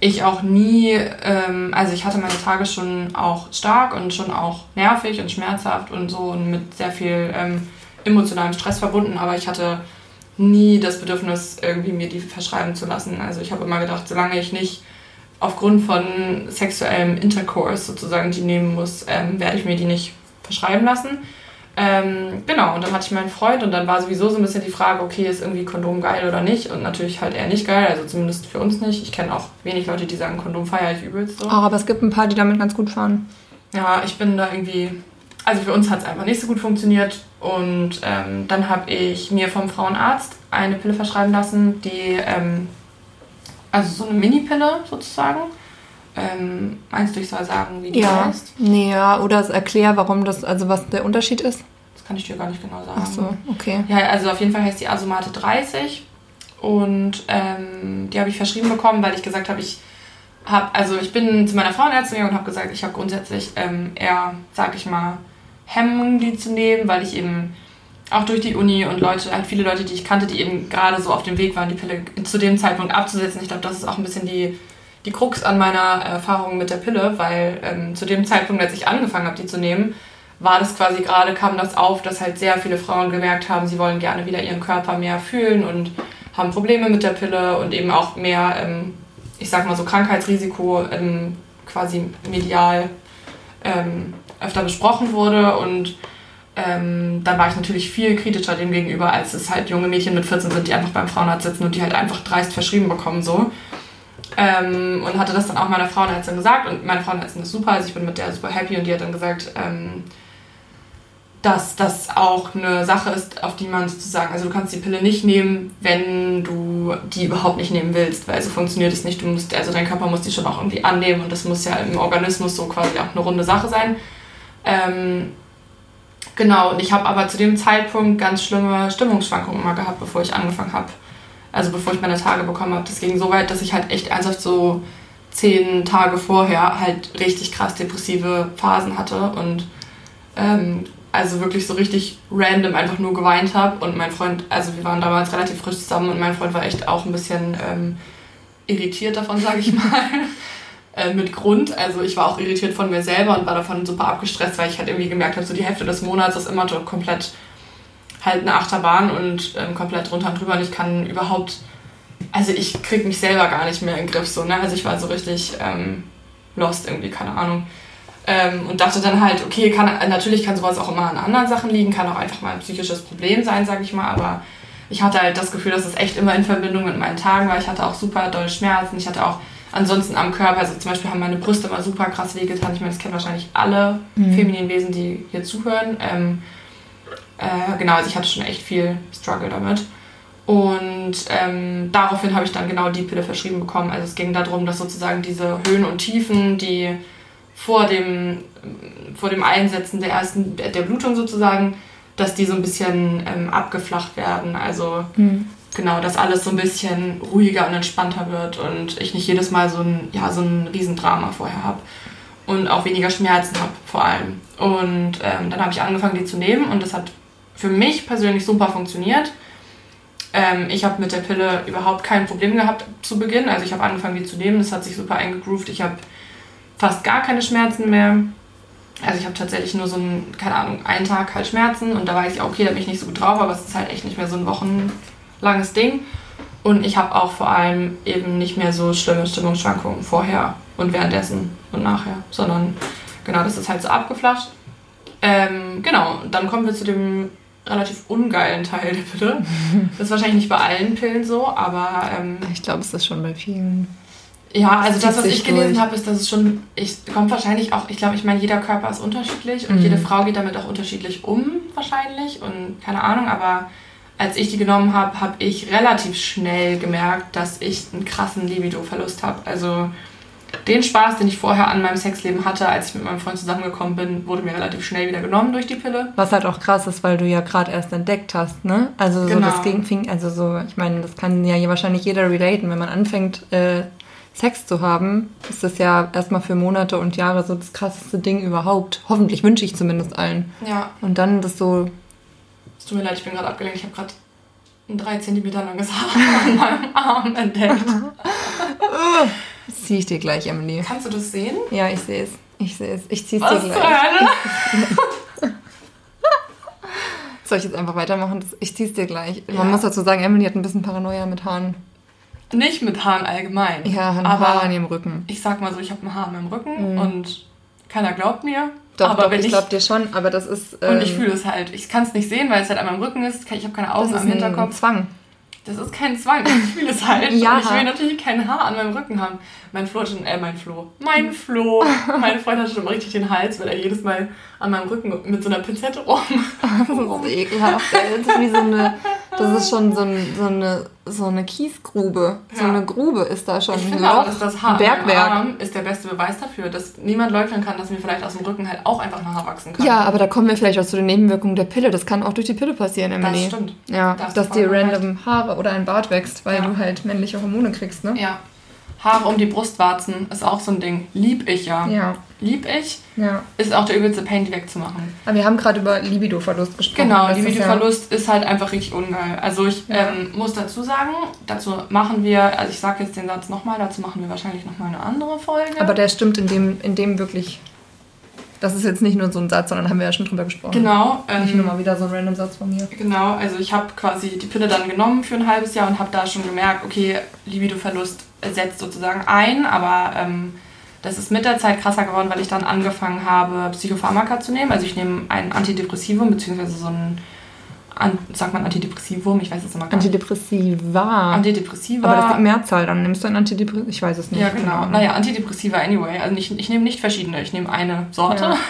[SPEAKER 2] ich auch nie, ähm, also ich hatte meine Tage schon auch stark und schon auch nervig und schmerzhaft und so und mit sehr viel ähm, emotionalem Stress verbunden, aber ich hatte nie das Bedürfnis, irgendwie mir die verschreiben zu lassen. Also ich habe immer gedacht, solange ich nicht aufgrund von sexuellem Intercourse sozusagen die nehmen muss, ähm, werde ich mir die nicht verschreiben lassen. Ähm, genau, und dann hatte ich meinen Freund und dann war sowieso so ein bisschen die Frage, okay, ist irgendwie Kondom geil oder nicht? Und natürlich halt eher nicht geil, also zumindest für uns nicht. Ich kenne auch wenig Leute, die sagen, Kondom feiere ich übelst so.
[SPEAKER 3] Oh, aber es gibt ein paar, die damit ganz gut fahren.
[SPEAKER 2] Ja, ich bin da irgendwie. Also für uns hat es einfach nicht so gut funktioniert. Und ähm, dann habe ich mir vom Frauenarzt eine Pille verschreiben lassen, die. Ähm, also so eine Mini-Pille sozusagen. Ähm, meinst du, ich soll sagen, wie die
[SPEAKER 3] Ja.
[SPEAKER 2] heißt?
[SPEAKER 3] Nee, ja, oder erklär, warum das, also was der Unterschied ist.
[SPEAKER 2] Das kann ich dir gar nicht genau sagen.
[SPEAKER 3] Ach so, okay.
[SPEAKER 2] Ja, also auf jeden Fall heißt die Asomate 30 und ähm, die habe ich verschrieben bekommen, weil ich gesagt habe, ich habe, also ich bin zu meiner Frauenärztin gegangen und habe gesagt, ich habe grundsätzlich ähm, eher, sag ich mal, Hemmungen, die zu nehmen, weil ich eben auch durch die Uni und Leute, halt viele Leute, die ich kannte, die eben gerade so auf dem Weg waren, die Pille zu dem Zeitpunkt abzusetzen. Ich glaube, das ist auch ein bisschen die, die Krux an meiner Erfahrung mit der Pille, weil ähm, zu dem Zeitpunkt, als ich angefangen habe, die zu nehmen, war das quasi gerade, kam das auf, dass halt sehr viele Frauen gemerkt haben, sie wollen gerne wieder ihren Körper mehr fühlen und haben Probleme mit der Pille und eben auch mehr, ähm, ich sag mal so Krankheitsrisiko ähm, quasi medial ähm, öfter besprochen wurde und ähm, dann war ich natürlich viel kritischer dem gegenüber, als es halt junge Mädchen mit 14 sind, die einfach beim Frauenarzt sitzen und die halt einfach dreist verschrieben bekommen so. Ähm, und hatte das dann auch meiner Frauenärztin gesagt und meine Frauenärztin ist super, also ich bin mit der super happy und die hat dann gesagt, ähm, dass das auch eine Sache ist, auf die man sozusagen, also du kannst die Pille nicht nehmen, wenn du die überhaupt nicht nehmen willst, weil so funktioniert es nicht. Du musst, also dein Körper muss die schon auch irgendwie annehmen und das muss ja im Organismus so quasi auch eine runde Sache sein. Ähm, genau, und ich habe aber zu dem Zeitpunkt ganz schlimme Stimmungsschwankungen immer gehabt, bevor ich angefangen habe. Also bevor ich meine Tage bekommen habe. Das ging so weit, dass ich halt echt ernsthaft so zehn Tage vorher halt richtig krass depressive Phasen hatte und ähm, also wirklich so richtig random einfach nur geweint habe und mein Freund, also wir waren damals relativ frisch zusammen und mein Freund war echt auch ein bisschen ähm, irritiert davon, sage ich mal. Äh, mit Grund, also ich war auch irritiert von mir selber und war davon super abgestresst, weil ich halt irgendwie gemerkt habe, so die Hälfte des Monats ist immer so komplett halt eine Achterbahn und ähm, komplett drunter und drüber und ich kann überhaupt, also ich krieg mich selber gar nicht mehr in den Griff so, ne, also ich war so richtig ähm, lost irgendwie, keine Ahnung. Ähm, und dachte dann halt, okay, kann, natürlich kann sowas auch immer an anderen Sachen liegen, kann auch einfach mal ein psychisches Problem sein, sag ich mal, aber ich hatte halt das Gefühl, dass es echt immer in Verbindung mit meinen Tagen war. Ich hatte auch super dolle Schmerzen, ich hatte auch ansonsten am Körper, also zum Beispiel haben meine Brüste immer super krass wehgetan. Ich meine, das kennen wahrscheinlich alle
[SPEAKER 3] Mhm.
[SPEAKER 2] femininen Wesen, die hier zuhören. Ähm, äh, genau, also ich hatte schon echt viel Struggle damit. Und ähm, daraufhin habe ich dann genau die Pille verschrieben bekommen. Also es ging darum, dass sozusagen diese Höhen und Tiefen, die vor dem, vor dem Einsetzen der ersten, der Blutung sozusagen, dass die so ein bisschen ähm, abgeflacht werden. Also
[SPEAKER 3] Hm.
[SPEAKER 2] Genau, dass alles so ein bisschen ruhiger und entspannter wird und ich nicht jedes Mal so ein, ja, so ein Riesendrama vorher habe. Und auch weniger Schmerzen habe, vor allem. Und ähm, dann habe ich angefangen, die zu nehmen und das hat für mich persönlich super funktioniert. Ähm, ich habe mit der Pille überhaupt kein Problem gehabt zu Beginn. Also ich habe angefangen, die zu nehmen. Das hat sich super eingegroovt. Ich habe fast gar keine Schmerzen mehr. Also ich habe tatsächlich nur so einen, keine Ahnung, einen Tag halt Schmerzen und da weiß ich, okay, da bin ich nicht so gut drauf, aber es ist halt echt nicht mehr so ein wochenlanges Ding. Und ich habe auch vor allem eben nicht mehr so schlimme Stimmungsschwankungen vorher und währenddessen und nachher, sondern genau, das ist halt so abgeflacht. Ähm, genau, dann kommen wir zu dem relativ ungeilen Teil der Pille. Das ist wahrscheinlich nicht bei allen Pillen so, aber. Ähm,
[SPEAKER 3] ich glaube, es ist schon bei vielen.
[SPEAKER 2] Ja, also das, was ich gelesen habe, ist, dass es schon, ich kommt wahrscheinlich auch, ich glaube, ich meine, jeder Körper ist unterschiedlich und mhm. jede Frau geht damit auch unterschiedlich um, wahrscheinlich und keine Ahnung, aber als ich die genommen habe, habe ich relativ schnell gemerkt, dass ich einen krassen Libido-Verlust habe. Also den Spaß, den ich vorher an meinem Sexleben hatte, als ich mit meinem Freund zusammengekommen bin, wurde mir relativ schnell wieder genommen durch die Pille.
[SPEAKER 3] Was halt auch krass ist, weil du ja gerade erst entdeckt hast, ne? Also so genau. das ging, also so, ich meine, das kann ja wahrscheinlich jeder relaten, wenn man anfängt, äh, Sex zu haben, ist das ja erstmal für Monate und Jahre so das krasseste Ding überhaupt. Hoffentlich wünsche ich zumindest allen.
[SPEAKER 2] Ja.
[SPEAKER 3] Und dann das so.
[SPEAKER 2] Tut mir leid, ich bin gerade abgelenkt. Ich habe gerade ein 3 cm langes Haar an meinem Arm entdeckt.
[SPEAKER 3] Das ziehe ich dir gleich, Emily.
[SPEAKER 2] Kannst du das sehen?
[SPEAKER 3] Ja, ich sehe es. Ich sehe es. Ich ziehe
[SPEAKER 2] es
[SPEAKER 3] dir gleich. Soll ich jetzt einfach weitermachen? Ich ziehe es dir gleich. Ja. Man muss dazu sagen, Emily hat ein bisschen Paranoia mit Haaren.
[SPEAKER 2] Nicht mit Haaren allgemein.
[SPEAKER 3] Ja, ein aber Haar an ihrem Rücken.
[SPEAKER 2] Ich sag mal so, ich habe ein Haar an meinem Rücken mhm. und keiner glaubt mir.
[SPEAKER 3] Doch, aber doch, ich, glaube dir schon, aber das ist...
[SPEAKER 2] Ähm, und ich ähm, fühle es halt. Ich kann es nicht sehen, weil es halt an meinem Rücken ist. Ich habe keine Augen am Hinterkopf.
[SPEAKER 3] Zwang.
[SPEAKER 2] Das ist kein Zwang, ich fühle es halt. ja. Und ich will natürlich kein Haar an meinem Rücken haben. Mein Flo schon, äh, mein Flo. Mein Flo. mein Freund hat schon richtig den Hals, weil er jedes Mal an meinem Rücken mit so einer Pinzette rum.
[SPEAKER 3] das ist ekelhaft. Das ist wie so eine, das ist schon so, ein, so eine, so eine Kiesgrube. Ja. So eine Grube ist da schon.
[SPEAKER 2] Ich finde Loch, auch, dass das Haar Bergwerk. Arm ist der beste Beweis dafür, dass niemand leugnen kann, dass mir vielleicht aus dem Rücken halt auch einfach ein Haar wachsen kann.
[SPEAKER 3] Ja, aber da kommen wir vielleicht auch zu den Nebenwirkungen der Pille. Das kann auch durch die Pille passieren, Emily.
[SPEAKER 2] Das stimmt.
[SPEAKER 3] Ja, das dass dir random Haare oder ein Bart wächst, weil ja. du halt männliche Hormone kriegst, ne?
[SPEAKER 2] Ja. Haare um die Brustwarzen ist auch so ein Ding. Lieb ich ja.
[SPEAKER 3] Ja.
[SPEAKER 2] Lieb ich.
[SPEAKER 3] Ja.
[SPEAKER 2] Ist auch der übelste Pain, die wegzumachen.
[SPEAKER 3] Aber wir haben gerade über Libido-Verlust gesprochen.
[SPEAKER 2] Genau, Libido-Verlust ist, ja ist, halt einfach richtig ungeil. Also ich ja. ähm, muss dazu sagen, dazu machen wir, also ich sage jetzt den Satz nochmal, dazu machen wir wahrscheinlich nochmal eine andere Folge.
[SPEAKER 3] Aber der stimmt in dem, in dem wirklich das ist jetzt nicht nur so ein Satz, sondern haben wir ja schon drüber gesprochen.
[SPEAKER 2] Genau.
[SPEAKER 3] Ähm, nicht nur mal wieder so ein random Satz von mir.
[SPEAKER 2] Genau, also ich habe quasi die Pille dann genommen für ein halbes Jahr und habe da schon gemerkt, okay, Libido-Verlust setzt sozusagen ein, aber ähm, das ist mit der Zeit krasser geworden, weil ich dann angefangen habe, Psychopharmaka zu nehmen. Also ich nehme ein Antidepressivum, beziehungsweise so ein an, sagt man Antidepressivum? Ich weiß es immer gar
[SPEAKER 3] nicht. Antidepressiva.
[SPEAKER 2] Antidepressiva.
[SPEAKER 3] Aber das ist die Mehrzahl, dann nimmst du ein Antidepressiva. Ich weiß es nicht.
[SPEAKER 2] Ja, genau. genau. Naja, Antidepressiva anyway. Also ich, ich nehme nicht verschiedene, ich nehme eine Sorte. Ja.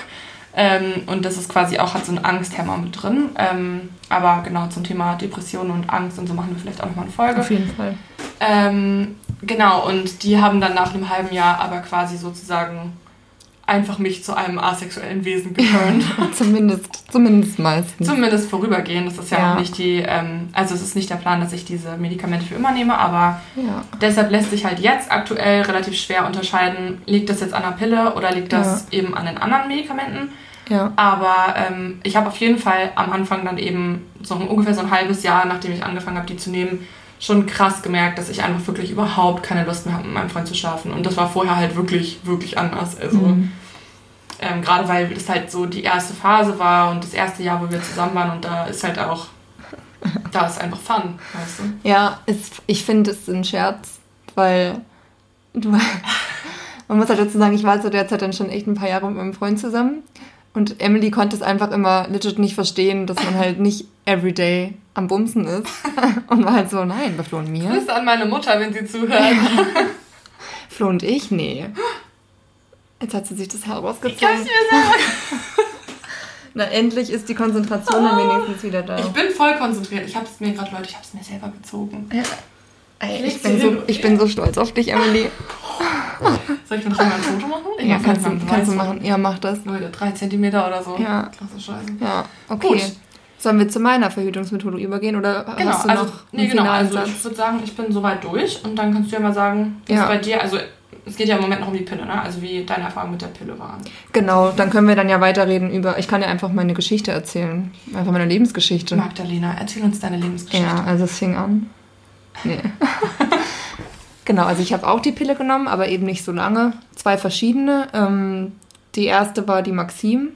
[SPEAKER 2] Ähm, und das ist quasi auch, hat so einen Angsthemmer mit drin. Ähm, aber genau, zum Thema Depressionen und Angst und so machen wir vielleicht auch nochmal eine Folge.
[SPEAKER 3] Auf jeden Fall.
[SPEAKER 2] Ähm, genau, und die haben dann nach einem halben Jahr aber quasi sozusagen einfach mich zu einem asexuellen Wesen geturnt.
[SPEAKER 3] zumindest, zumindest meistens.
[SPEAKER 2] Zumindest vorübergehend. Das ist ja, ja. auch nicht die, ähm, also es ist nicht der Plan, dass ich diese Medikamente für immer nehme, aber
[SPEAKER 3] ja.
[SPEAKER 2] deshalb lässt sich halt jetzt aktuell relativ schwer unterscheiden, liegt das jetzt an der Pille oder liegt das ja. eben an den anderen Medikamenten.
[SPEAKER 3] Ja.
[SPEAKER 2] Aber ähm, ich habe auf jeden Fall am Anfang dann eben so ungefähr so ein halbes Jahr, nachdem ich angefangen habe, die zu nehmen, schon krass gemerkt, dass ich einfach wirklich überhaupt keine Lust mehr habe, mit meinem Freund zu schlafen. Und das war vorher halt wirklich, wirklich anders. Also mhm. ähm, gerade weil das halt so die erste Phase war und das erste Jahr, wo wir zusammen waren und da ist halt auch, da ist einfach Fun, weißt du?
[SPEAKER 3] Ja, es, ich finde es ein Scherz, weil du, man muss halt dazu sagen, ich war zu der Zeit dann schon echt ein paar Jahre mit meinem Freund zusammen. Und Emily konnte es einfach immer legit nicht verstehen, dass man halt nicht everyday am Bumsen ist. Und war halt so, nein, bei Flo und mir.
[SPEAKER 2] Grüße an meine Mutter, wenn sie zuhört.
[SPEAKER 3] Flo und ich, nee. Jetzt hat sie sich das Haar rausgezogen. Ich
[SPEAKER 2] kann's mir sagen.
[SPEAKER 3] Na, endlich ist die Konzentration dann wenigstens wieder da.
[SPEAKER 2] Ich bin voll konzentriert. Ich hab's mir gerade, Leute, ich hab's mir selber gezogen. Ja.
[SPEAKER 3] Ey, ich, bin so, ich bin so stolz auf dich, Emily.
[SPEAKER 2] Soll ich noch mal ein Foto machen? Ich
[SPEAKER 3] ja, kannst, du, kannst du machen. Ja, mach das.
[SPEAKER 2] Leute, drei Zentimeter oder so.
[SPEAKER 3] Ja.
[SPEAKER 2] Klasse Scheiße.
[SPEAKER 3] Ja, okay. Gut. Sollen wir zu meiner Verhütungsmethode übergehen oder
[SPEAKER 2] Genau,
[SPEAKER 3] hast du
[SPEAKER 2] also,
[SPEAKER 3] noch
[SPEAKER 2] nee,
[SPEAKER 3] einen
[SPEAKER 2] genau, also ich würde sagen, ich bin soweit durch und dann kannst du ja mal sagen, wie
[SPEAKER 3] Ja.
[SPEAKER 2] bei dir, also es geht ja im Moment noch um die Pille, ne? Also wie deine Erfahrungen mit der Pille waren.
[SPEAKER 3] Genau, dann können wir dann ja weiterreden über. Ich kann dir einfach meine Geschichte erzählen. Einfach meine Lebensgeschichte.
[SPEAKER 2] Magdalena, erzähl uns deine Lebensgeschichte.
[SPEAKER 3] Ja, also es fing an. Nee. genau, also ich habe auch die Pille genommen, aber eben nicht so lange. Zwei verschiedene. Ähm, die erste war die Maxim.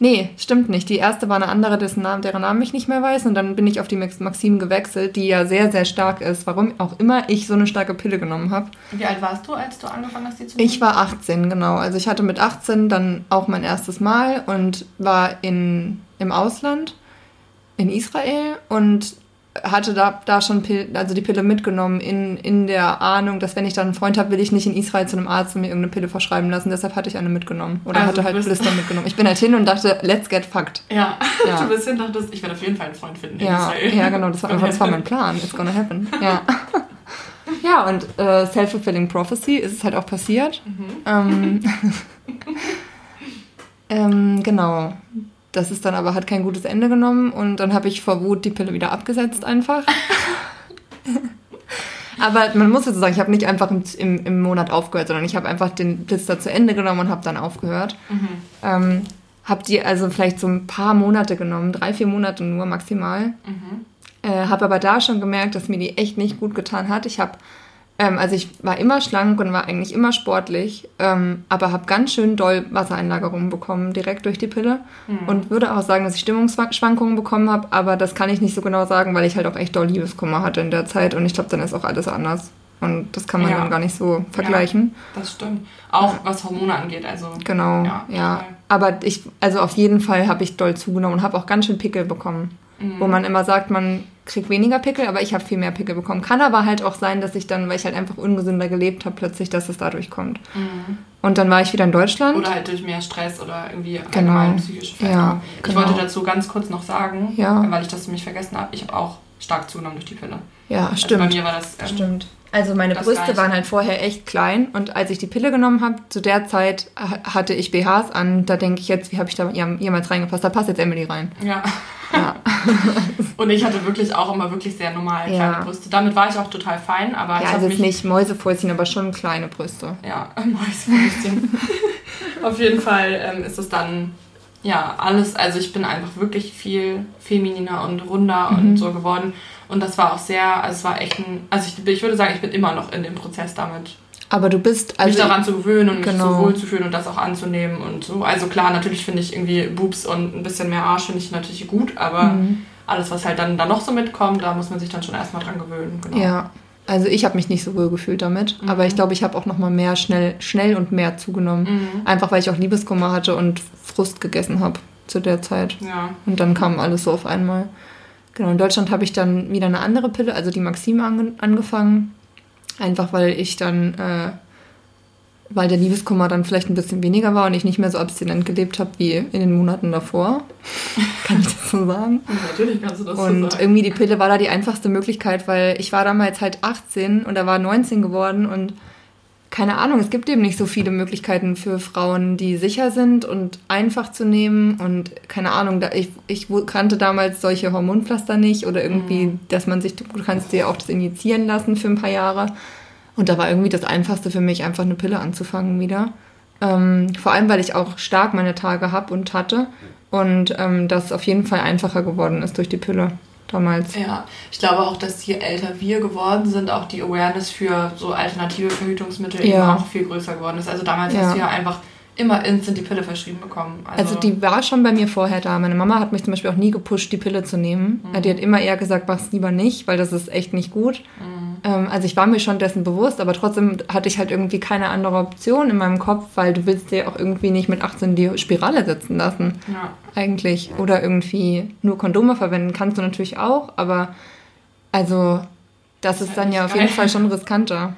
[SPEAKER 3] Nee, stimmt nicht. Die erste war eine andere, dessen Namen, deren Namen ich nicht mehr weiß. Und dann bin ich auf die Max- Maxim gewechselt, die ja sehr, sehr stark ist. Warum auch immer ich so eine starke Pille genommen habe.
[SPEAKER 2] Wie alt warst du, als du angefangen hast, die zu nehmen?
[SPEAKER 3] Ich war 18, genau. Also ich hatte mit 18 dann auch mein erstes Mal und war in, im Ausland, in Israel und hatte da, da schon Pil also die Pille mitgenommen in, in der Ahnung, dass wenn ich dann einen Freund habe, will ich nicht in Israel zu einem Arzt und mir irgendeine Pille verschreiben lassen. Deshalb hatte ich eine mitgenommen. Oder
[SPEAKER 2] Also
[SPEAKER 3] hatte halt Blister mitgenommen. Ich bin halt hin und dachte, let's get fucked.
[SPEAKER 2] Ja,
[SPEAKER 3] Ja.
[SPEAKER 2] du bist hin dachtest, ich werde auf jeden Fall einen Freund finden in
[SPEAKER 3] Ja,
[SPEAKER 2] Israel.
[SPEAKER 3] ja, genau, das war, einfach, das war mein Plan. It's gonna happen. Ja, ja und äh, Self-Fulfilling Prophecy ist es halt auch passiert. Ähm, ähm, genau. Das ist dann aber, hat kein gutes Ende genommen und dann habe ich vor Wut die Pille wieder abgesetzt einfach. aber man muss jetzt sagen, ich habe nicht einfach im, im, im Monat aufgehört, sondern ich habe einfach den Blister zu Ende genommen und habe dann aufgehört. Ähm, habe die also vielleicht so ein paar Monate genommen, drei, vier Monate nur maximal. Äh, habe aber da schon gemerkt, dass mir die echt nicht gut getan hat. Ich habe, ähm, also ich war immer schlank und war eigentlich immer sportlich, ähm, aber habe ganz schön doll Wassereinlagerungen bekommen direkt durch die Pille und würde auch sagen, dass ich Stimmungsschwankungen bekommen habe, aber das kann ich nicht so genau sagen, weil ich halt auch echt doll Liebeskummer hatte in der Zeit und ich glaube, dann ist auch alles anders und das kann man
[SPEAKER 2] Ja.
[SPEAKER 3] dann gar nicht so vergleichen.
[SPEAKER 2] Das stimmt. Auch was Hormone angeht, also.
[SPEAKER 3] Genau,
[SPEAKER 2] Ja,
[SPEAKER 3] ja. Aber ich, also auf jeden Fall habe ich doll zugenommen und habe auch ganz schön Pickel bekommen.
[SPEAKER 2] Mhm.
[SPEAKER 3] Wo man immer sagt, man kriegt weniger Pickel, aber ich habe viel mehr Pickel bekommen. Kann aber halt auch sein, dass ich dann, weil ich halt einfach ungesünder gelebt habe, plötzlich, dass es dadurch kommt. Und dann war ich wieder in Deutschland.
[SPEAKER 2] Mhm. Oder halt durch mehr Stress oder irgendwie
[SPEAKER 3] Genau.
[SPEAKER 2] allgemein psychische
[SPEAKER 3] Ja,
[SPEAKER 2] Veränderungen. Ich
[SPEAKER 3] genau.
[SPEAKER 2] wollte dazu ganz kurz noch sagen,
[SPEAKER 3] Ja.
[SPEAKER 2] weil ich das nämlich vergessen habe, ich habe auch stark zugenommen durch die Pille.
[SPEAKER 3] ja,
[SPEAKER 2] Also
[SPEAKER 3] stimmt.
[SPEAKER 2] bei mir war das. Ähm,
[SPEAKER 3] Stimmt. Also meine
[SPEAKER 2] Das
[SPEAKER 3] Brüste waren halt vorher echt klein und als ich die Pille genommen habe, zu der Zeit ha- hatte ich BHs an. Da denke ich jetzt, wie habe ich da jem- jemals reingepasst? Da passt jetzt Emily rein.
[SPEAKER 2] Ja.
[SPEAKER 3] Ja.
[SPEAKER 2] Und ich hatte wirklich auch immer wirklich sehr normal
[SPEAKER 3] Ja.
[SPEAKER 2] kleine Brüste. Damit war ich auch total fein, aber ich
[SPEAKER 3] Ja,
[SPEAKER 2] habe
[SPEAKER 3] also
[SPEAKER 2] mich
[SPEAKER 3] nicht Mäusefäustchen, aber schon kleine Brüste.
[SPEAKER 2] Ja, Mäuschen. Auf jeden Fall ähm, ist es dann, ja, alles, also ich bin einfach wirklich viel femininer und runder
[SPEAKER 3] Mhm.
[SPEAKER 2] und so geworden. Und das war auch sehr, also es war echt ein, also ich, ich würde sagen, ich bin immer noch in dem Prozess damit,
[SPEAKER 3] Aber du bist, also
[SPEAKER 2] mich daran zu gewöhnen und mich
[SPEAKER 3] genau.
[SPEAKER 2] so wohlzufühlen und das auch anzunehmen und so. Also klar, natürlich finde ich irgendwie Boobs und ein bisschen mehr Arsch finde ich natürlich gut, aber
[SPEAKER 3] Mhm.
[SPEAKER 2] alles, was halt dann da noch so mitkommt, da muss man sich dann schon erstmal dran gewöhnen. Genau.
[SPEAKER 3] Ja, also ich habe mich nicht so wohl gefühlt damit, aber ich glaube, ich habe auch noch mal mehr schnell, schnell und mehr zugenommen, einfach weil ich auch Liebeskummer hatte und Frust gegessen habe zu der Zeit.
[SPEAKER 2] Ja.
[SPEAKER 3] Und dann kam alles so auf einmal. Genau, in Deutschland habe ich dann wieder eine andere Pille, also die Maxim ange angefangen, einfach weil ich dann, äh, weil der Liebeskummer dann vielleicht ein bisschen weniger war und ich nicht mehr so abstinent gelebt habe wie in den Monaten davor. Kann ich das so sagen?
[SPEAKER 2] Natürlich kannst du das
[SPEAKER 3] Und
[SPEAKER 2] so sagen.
[SPEAKER 3] irgendwie die Pille war da die einfachste Möglichkeit, weil ich war damals halt 18 und er war 19 geworden und keine Ahnung, es gibt eben nicht so viele Möglichkeiten für Frauen, die sicher sind und einfach zu nehmen. Und keine Ahnung, da ich, ich kannte damals solche Hormonpflaster nicht oder irgendwie, dass man sich, du kannst dir auch das injizieren lassen für ein paar Jahre. Und da war irgendwie das Einfachste für mich, einfach eine Pille anzufangen wieder. Ähm, vor allem, weil ich auch stark meine Tage habe und hatte. Und ähm, das auf jeden Fall einfacher geworden ist durch die Pille damals.
[SPEAKER 2] Ja, ich glaube auch, dass je älter wir geworden sind, auch die Awareness für so alternative Verhütungsmittel
[SPEAKER 3] Ja.
[SPEAKER 2] eben auch viel größer geworden ist. Also damals
[SPEAKER 3] Ja.
[SPEAKER 2] hast du ja einfach immer instant die Pille verschrieben bekommen.
[SPEAKER 3] Also die war schon bei mir vorher da. Meine Mama hat mich zum Beispiel auch nie gepusht, die Pille zu nehmen.
[SPEAKER 2] Mhm.
[SPEAKER 3] Die hat immer eher gesagt, mach's lieber nicht, weil das ist echt nicht gut.
[SPEAKER 2] Mhm.
[SPEAKER 3] Ähm, also ich war mir schon dessen bewusst, aber trotzdem hatte ich halt irgendwie keine andere Option in meinem Kopf, weil du willst dir auch irgendwie nicht mit 18 die Spirale setzen lassen.
[SPEAKER 2] ja.
[SPEAKER 3] Eigentlich. Oder irgendwie nur Kondome verwenden kannst du natürlich auch, aber also das ist dann ja auf jeden. Fall schon riskanter.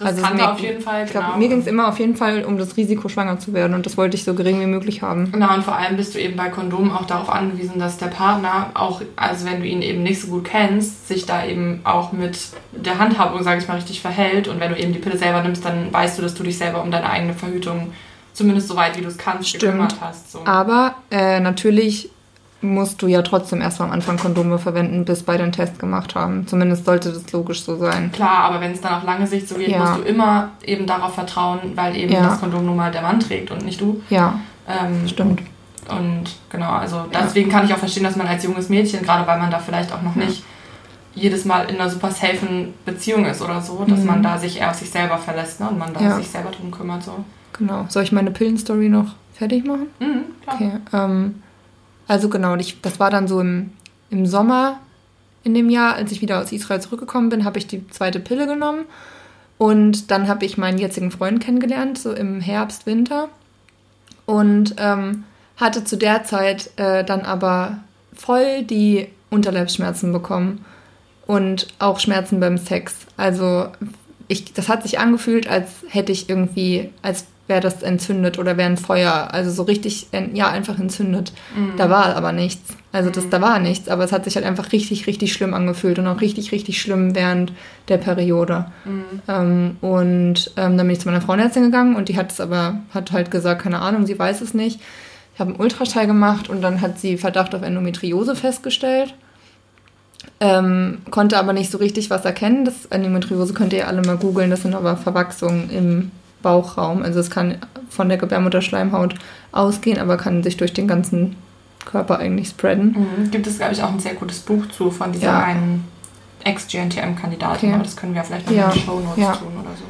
[SPEAKER 3] Also
[SPEAKER 2] Riskanter
[SPEAKER 3] mir-
[SPEAKER 2] auf jeden Fall,
[SPEAKER 3] Ich glaube,
[SPEAKER 2] genau.
[SPEAKER 3] mir ging es immer auf jeden Fall um das Risiko, schwanger zu werden und das wollte ich so gering wie möglich haben.
[SPEAKER 2] Genau, und vor allem bist du eben bei Kondomen auch darauf angewiesen, dass der Partner auch, also wenn du ihn eben nicht so gut kennst, sich da eben auch mit der Handhabung, sage ich mal, richtig verhält. Und wenn du eben die Pille selber nimmst, dann weißt du, dass du dich selber um deine eigene Verhütung, zumindest so weit wie du es kannst,
[SPEAKER 3] Stimmt.
[SPEAKER 2] gekümmert hast. So.
[SPEAKER 3] Aber äh, natürlich musst du ja trotzdem erst am Anfang Kondome verwenden, bis beide einen Test gemacht haben. Zumindest sollte das logisch so sein.
[SPEAKER 2] Klar, aber wenn es dann auf lange Sicht so geht,
[SPEAKER 3] Ja.
[SPEAKER 2] musst du immer eben darauf vertrauen, weil eben
[SPEAKER 3] Ja.
[SPEAKER 2] das Kondom nun mal der Mann trägt und nicht du.
[SPEAKER 3] Ja,
[SPEAKER 2] Ähm,
[SPEAKER 3] stimmt.
[SPEAKER 2] Und genau, also deswegen kann ich auch verstehen, dass man als junges Mädchen, gerade weil man da vielleicht auch noch
[SPEAKER 3] Ja.
[SPEAKER 2] nicht jedes Mal in einer super safen Beziehung ist oder so, dass
[SPEAKER 3] Mhm.
[SPEAKER 2] man da sich eher auf sich selber verlässt ne? und man da
[SPEAKER 3] Ja.
[SPEAKER 2] sich selber drum kümmert. So.
[SPEAKER 3] Genau. Soll ich meine Pillenstory noch fertig machen?
[SPEAKER 2] Mhm, klar.
[SPEAKER 3] Okay. Ähm, also genau, ich, das war dann so im, im Sommer in dem Jahr, als ich wieder aus Israel zurückgekommen bin, habe ich die zweite Pille genommen. Und dann habe ich meinen jetzigen Freund kennengelernt, so im Herbst, Winter. Und ähm, hatte zu der Zeit äh, dann aber voll die Unterleibsschmerzen bekommen. Und auch Schmerzen beim Sex. Also ich, das hat sich angefühlt, als hätte ich irgendwie, als wäre das entzündet oder wäre ein Feuer. Also so richtig, ja, einfach entzündet. Da war aber nichts. Also das, da war nichts, aber es hat sich halt einfach richtig, richtig schlimm angefühlt und auch richtig, richtig schlimm während der Periode. Ähm, und ähm, dann bin ich zu meiner Frauenärztin gegangen und die hat es aber, hat halt gesagt, keine Ahnung, sie weiß es nicht. Ich habe einen Ultraschall gemacht und dann hat sie Verdacht auf Endometriose festgestellt. Ähm, konnte aber nicht so richtig was erkennen. Das Endometriose könnt ihr alle mal googeln. Das sind aber Verwachsungen im Bauchraum. Also es kann von der Gebärmutterschleimhaut ausgehen, aber kann sich durch den ganzen Körper eigentlich spreaden.
[SPEAKER 2] Mhm. Gibt es, glaube ich, auch ein sehr gutes Buch zu von dieser
[SPEAKER 3] Ja.
[SPEAKER 2] einen Ex-GNTM-Kandidatin,
[SPEAKER 3] Okay.
[SPEAKER 2] aber das können wir vielleicht noch
[SPEAKER 3] Ja.
[SPEAKER 2] in den Show Notes
[SPEAKER 3] Ja.
[SPEAKER 2] tun oder so.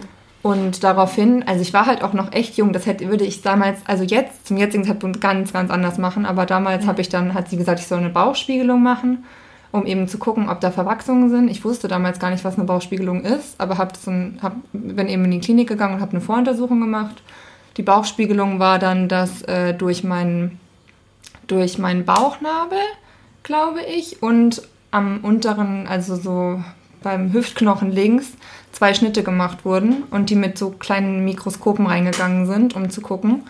[SPEAKER 3] Und daraufhin, also ich war halt auch noch echt jung, das hätte, würde ich damals, also jetzt, zum jetzigen Zeitpunkt ganz, ganz anders machen, aber damals habe ich dann, hat sie gesagt, ich soll eine Bauchspiegelung machen, um eben zu gucken, ob da Verwachsungen sind. Ich wusste damals gar nicht, was eine Bauchspiegelung ist, aber hab dann, hab, bin eben in die Klinik gegangen und habe eine Voruntersuchung gemacht. Die Bauchspiegelung war dann, dass äh, durch meinen durch meinen Bauchnabel, glaube ich, und am unteren, also so beim Hüftknochen links, zwei Schnitte gemacht wurden und die mit so kleinen Mikroskopen reingegangen sind, um zu gucken,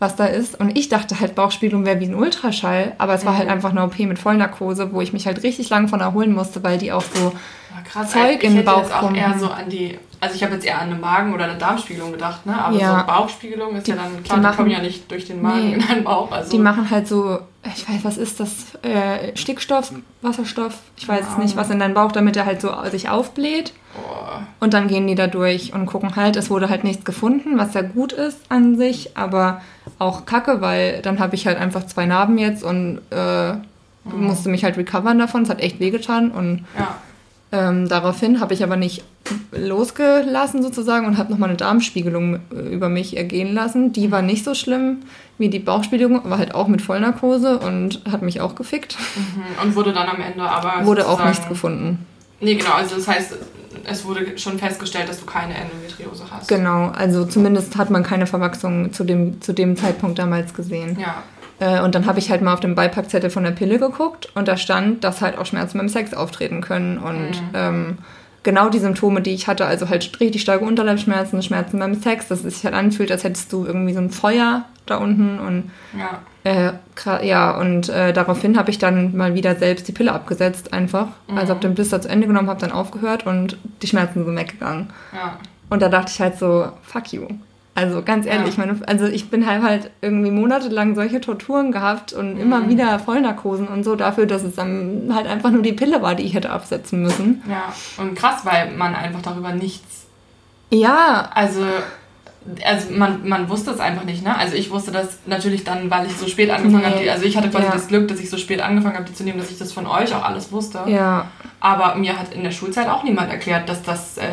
[SPEAKER 3] was da ist. Und ich dachte halt, Bauchspiegelung wäre wie ein Ultraschall, aber es war halt einfach eine OP mit Vollnarkose, wo ich mich halt richtig lang von erholen musste, weil die auch so
[SPEAKER 2] Ja, krass,
[SPEAKER 3] Zeug
[SPEAKER 2] ich
[SPEAKER 3] in den Bauch
[SPEAKER 2] jetzt auch eher so an die, also ich habe jetzt eher an eine Magen- oder eine Darmspiegelung gedacht, ne? Aber
[SPEAKER 3] Ja.
[SPEAKER 2] so Bauchspiegelung ist
[SPEAKER 3] Die-
[SPEAKER 2] ja dann,
[SPEAKER 3] die
[SPEAKER 2] klar, die,
[SPEAKER 3] machen-
[SPEAKER 2] kommen ja nicht durch den Magen
[SPEAKER 3] Nee.
[SPEAKER 2] in deinen Bauch. Also
[SPEAKER 3] Die machen halt so, ich weiß, was ist das? Äh, Stickstoff, Wasserstoff, ich weiß es nicht, was in deinen Bauch, damit er halt so sich aufbläht. Und dann gehen die da durch und gucken halt, es wurde halt nichts gefunden, was ja gut ist an sich, aber auch kacke, weil dann habe ich halt einfach zwei Narben jetzt und äh, musste mich halt recovern davon. Es hat echt wehgetan und
[SPEAKER 2] Ja.
[SPEAKER 3] Ähm, daraufhin habe ich aber nicht losgelassen sozusagen und habe nochmal eine Darmspiegelung äh, über mich ergehen lassen. Die war nicht so schlimm wie die Bauchspiegelung, war halt auch mit Vollnarkose und hat mich auch gefickt.
[SPEAKER 2] Mhm. Und wurde dann am Ende aber.
[SPEAKER 3] Wurde auch nichts gefunden.
[SPEAKER 2] Nee, genau, also das heißt, es wurde schon festgestellt, dass du keine Endometriose hast.
[SPEAKER 3] Genau, also zumindest hat man keine Verwachsung zu dem, zu dem Zeitpunkt damals gesehen.
[SPEAKER 2] Ja.
[SPEAKER 3] Äh, und dann habe ich halt mal auf dem Beipackzettel von der Pille geguckt und da stand, dass halt auch Schmerzen beim Sex auftreten können. Und ähm, genau die Symptome, die ich hatte, also halt richtig starke Unterleibsschmerzen, Schmerzen beim Sex, dass es sich halt anfühlt, als hättest du irgendwie so ein Feuer da unten und
[SPEAKER 2] Ja.
[SPEAKER 3] äh, ja, und äh, daraufhin habe ich dann mal wieder selbst die Pille abgesetzt, einfach. Also habe den Blister zu Ende genommen, habe dann aufgehört und die Schmerzen sind weggegangen.
[SPEAKER 2] Ja.
[SPEAKER 3] Und da dachte ich halt so, fuck you. Also ganz ehrlich,
[SPEAKER 2] Ja.
[SPEAKER 3] meine, also ich bin halt, halt irgendwie monatelang solche Torturen gehabt und immer wieder Vollnarkosen und so dafür, dass es dann halt einfach nur die Pille war, die ich hätte absetzen müssen.
[SPEAKER 2] Ja. Und krass, weil man einfach darüber nichts
[SPEAKER 3] Ja,
[SPEAKER 2] Also, also man, man wusste es einfach nicht, ne? Also ich wusste das natürlich dann, weil ich so spät angefangen
[SPEAKER 3] Nee.
[SPEAKER 2] habe. Also ich hatte quasi
[SPEAKER 3] Ja.
[SPEAKER 2] das Glück, dass ich so spät angefangen habe, die zu nehmen, dass ich das von euch auch alles wusste.
[SPEAKER 3] ja,
[SPEAKER 2] Aber mir hat in der Schulzeit auch niemand erklärt, dass das äh,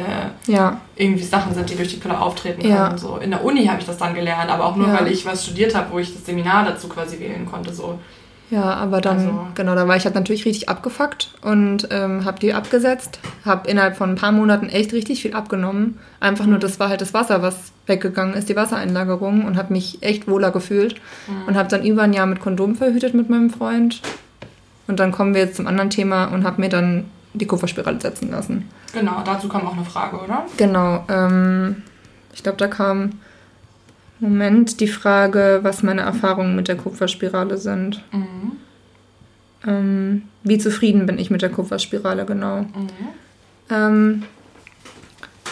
[SPEAKER 3] ja,
[SPEAKER 2] irgendwie Sachen sind, die durch die Pille auftreten können.
[SPEAKER 3] Ja.
[SPEAKER 2] So. In der Uni habe ich das dann gelernt, aber auch nur, weil ich was studiert habe, wo ich das Seminar dazu quasi wählen konnte. So.
[SPEAKER 3] Ja, aber dann,
[SPEAKER 2] Also-
[SPEAKER 3] genau, da war ich halt natürlich richtig abgefuckt und ähm, habe die abgesetzt, habe innerhalb von ein paar Monaten echt richtig viel abgenommen. Einfach nur, das war halt das Wasser, was weggegangen ist, die Wassereinlagerung und habe mich echt wohler gefühlt und habe dann über ein Jahr mit Kondom verhütet mit meinem Freund. Und dann kommen wir jetzt zum anderen Thema und habe mir dann die Kupferspirale setzen lassen.
[SPEAKER 2] Genau, dazu kommt auch eine Frage, oder?
[SPEAKER 3] Genau. Ähm, ich glaube, da kam Moment die Frage, was meine Erfahrungen mit der Kupferspirale sind.
[SPEAKER 2] Mhm.
[SPEAKER 3] Ähm, wie zufrieden bin ich mit der Kupferspirale, genau.
[SPEAKER 2] Mhm.
[SPEAKER 3] Ähm,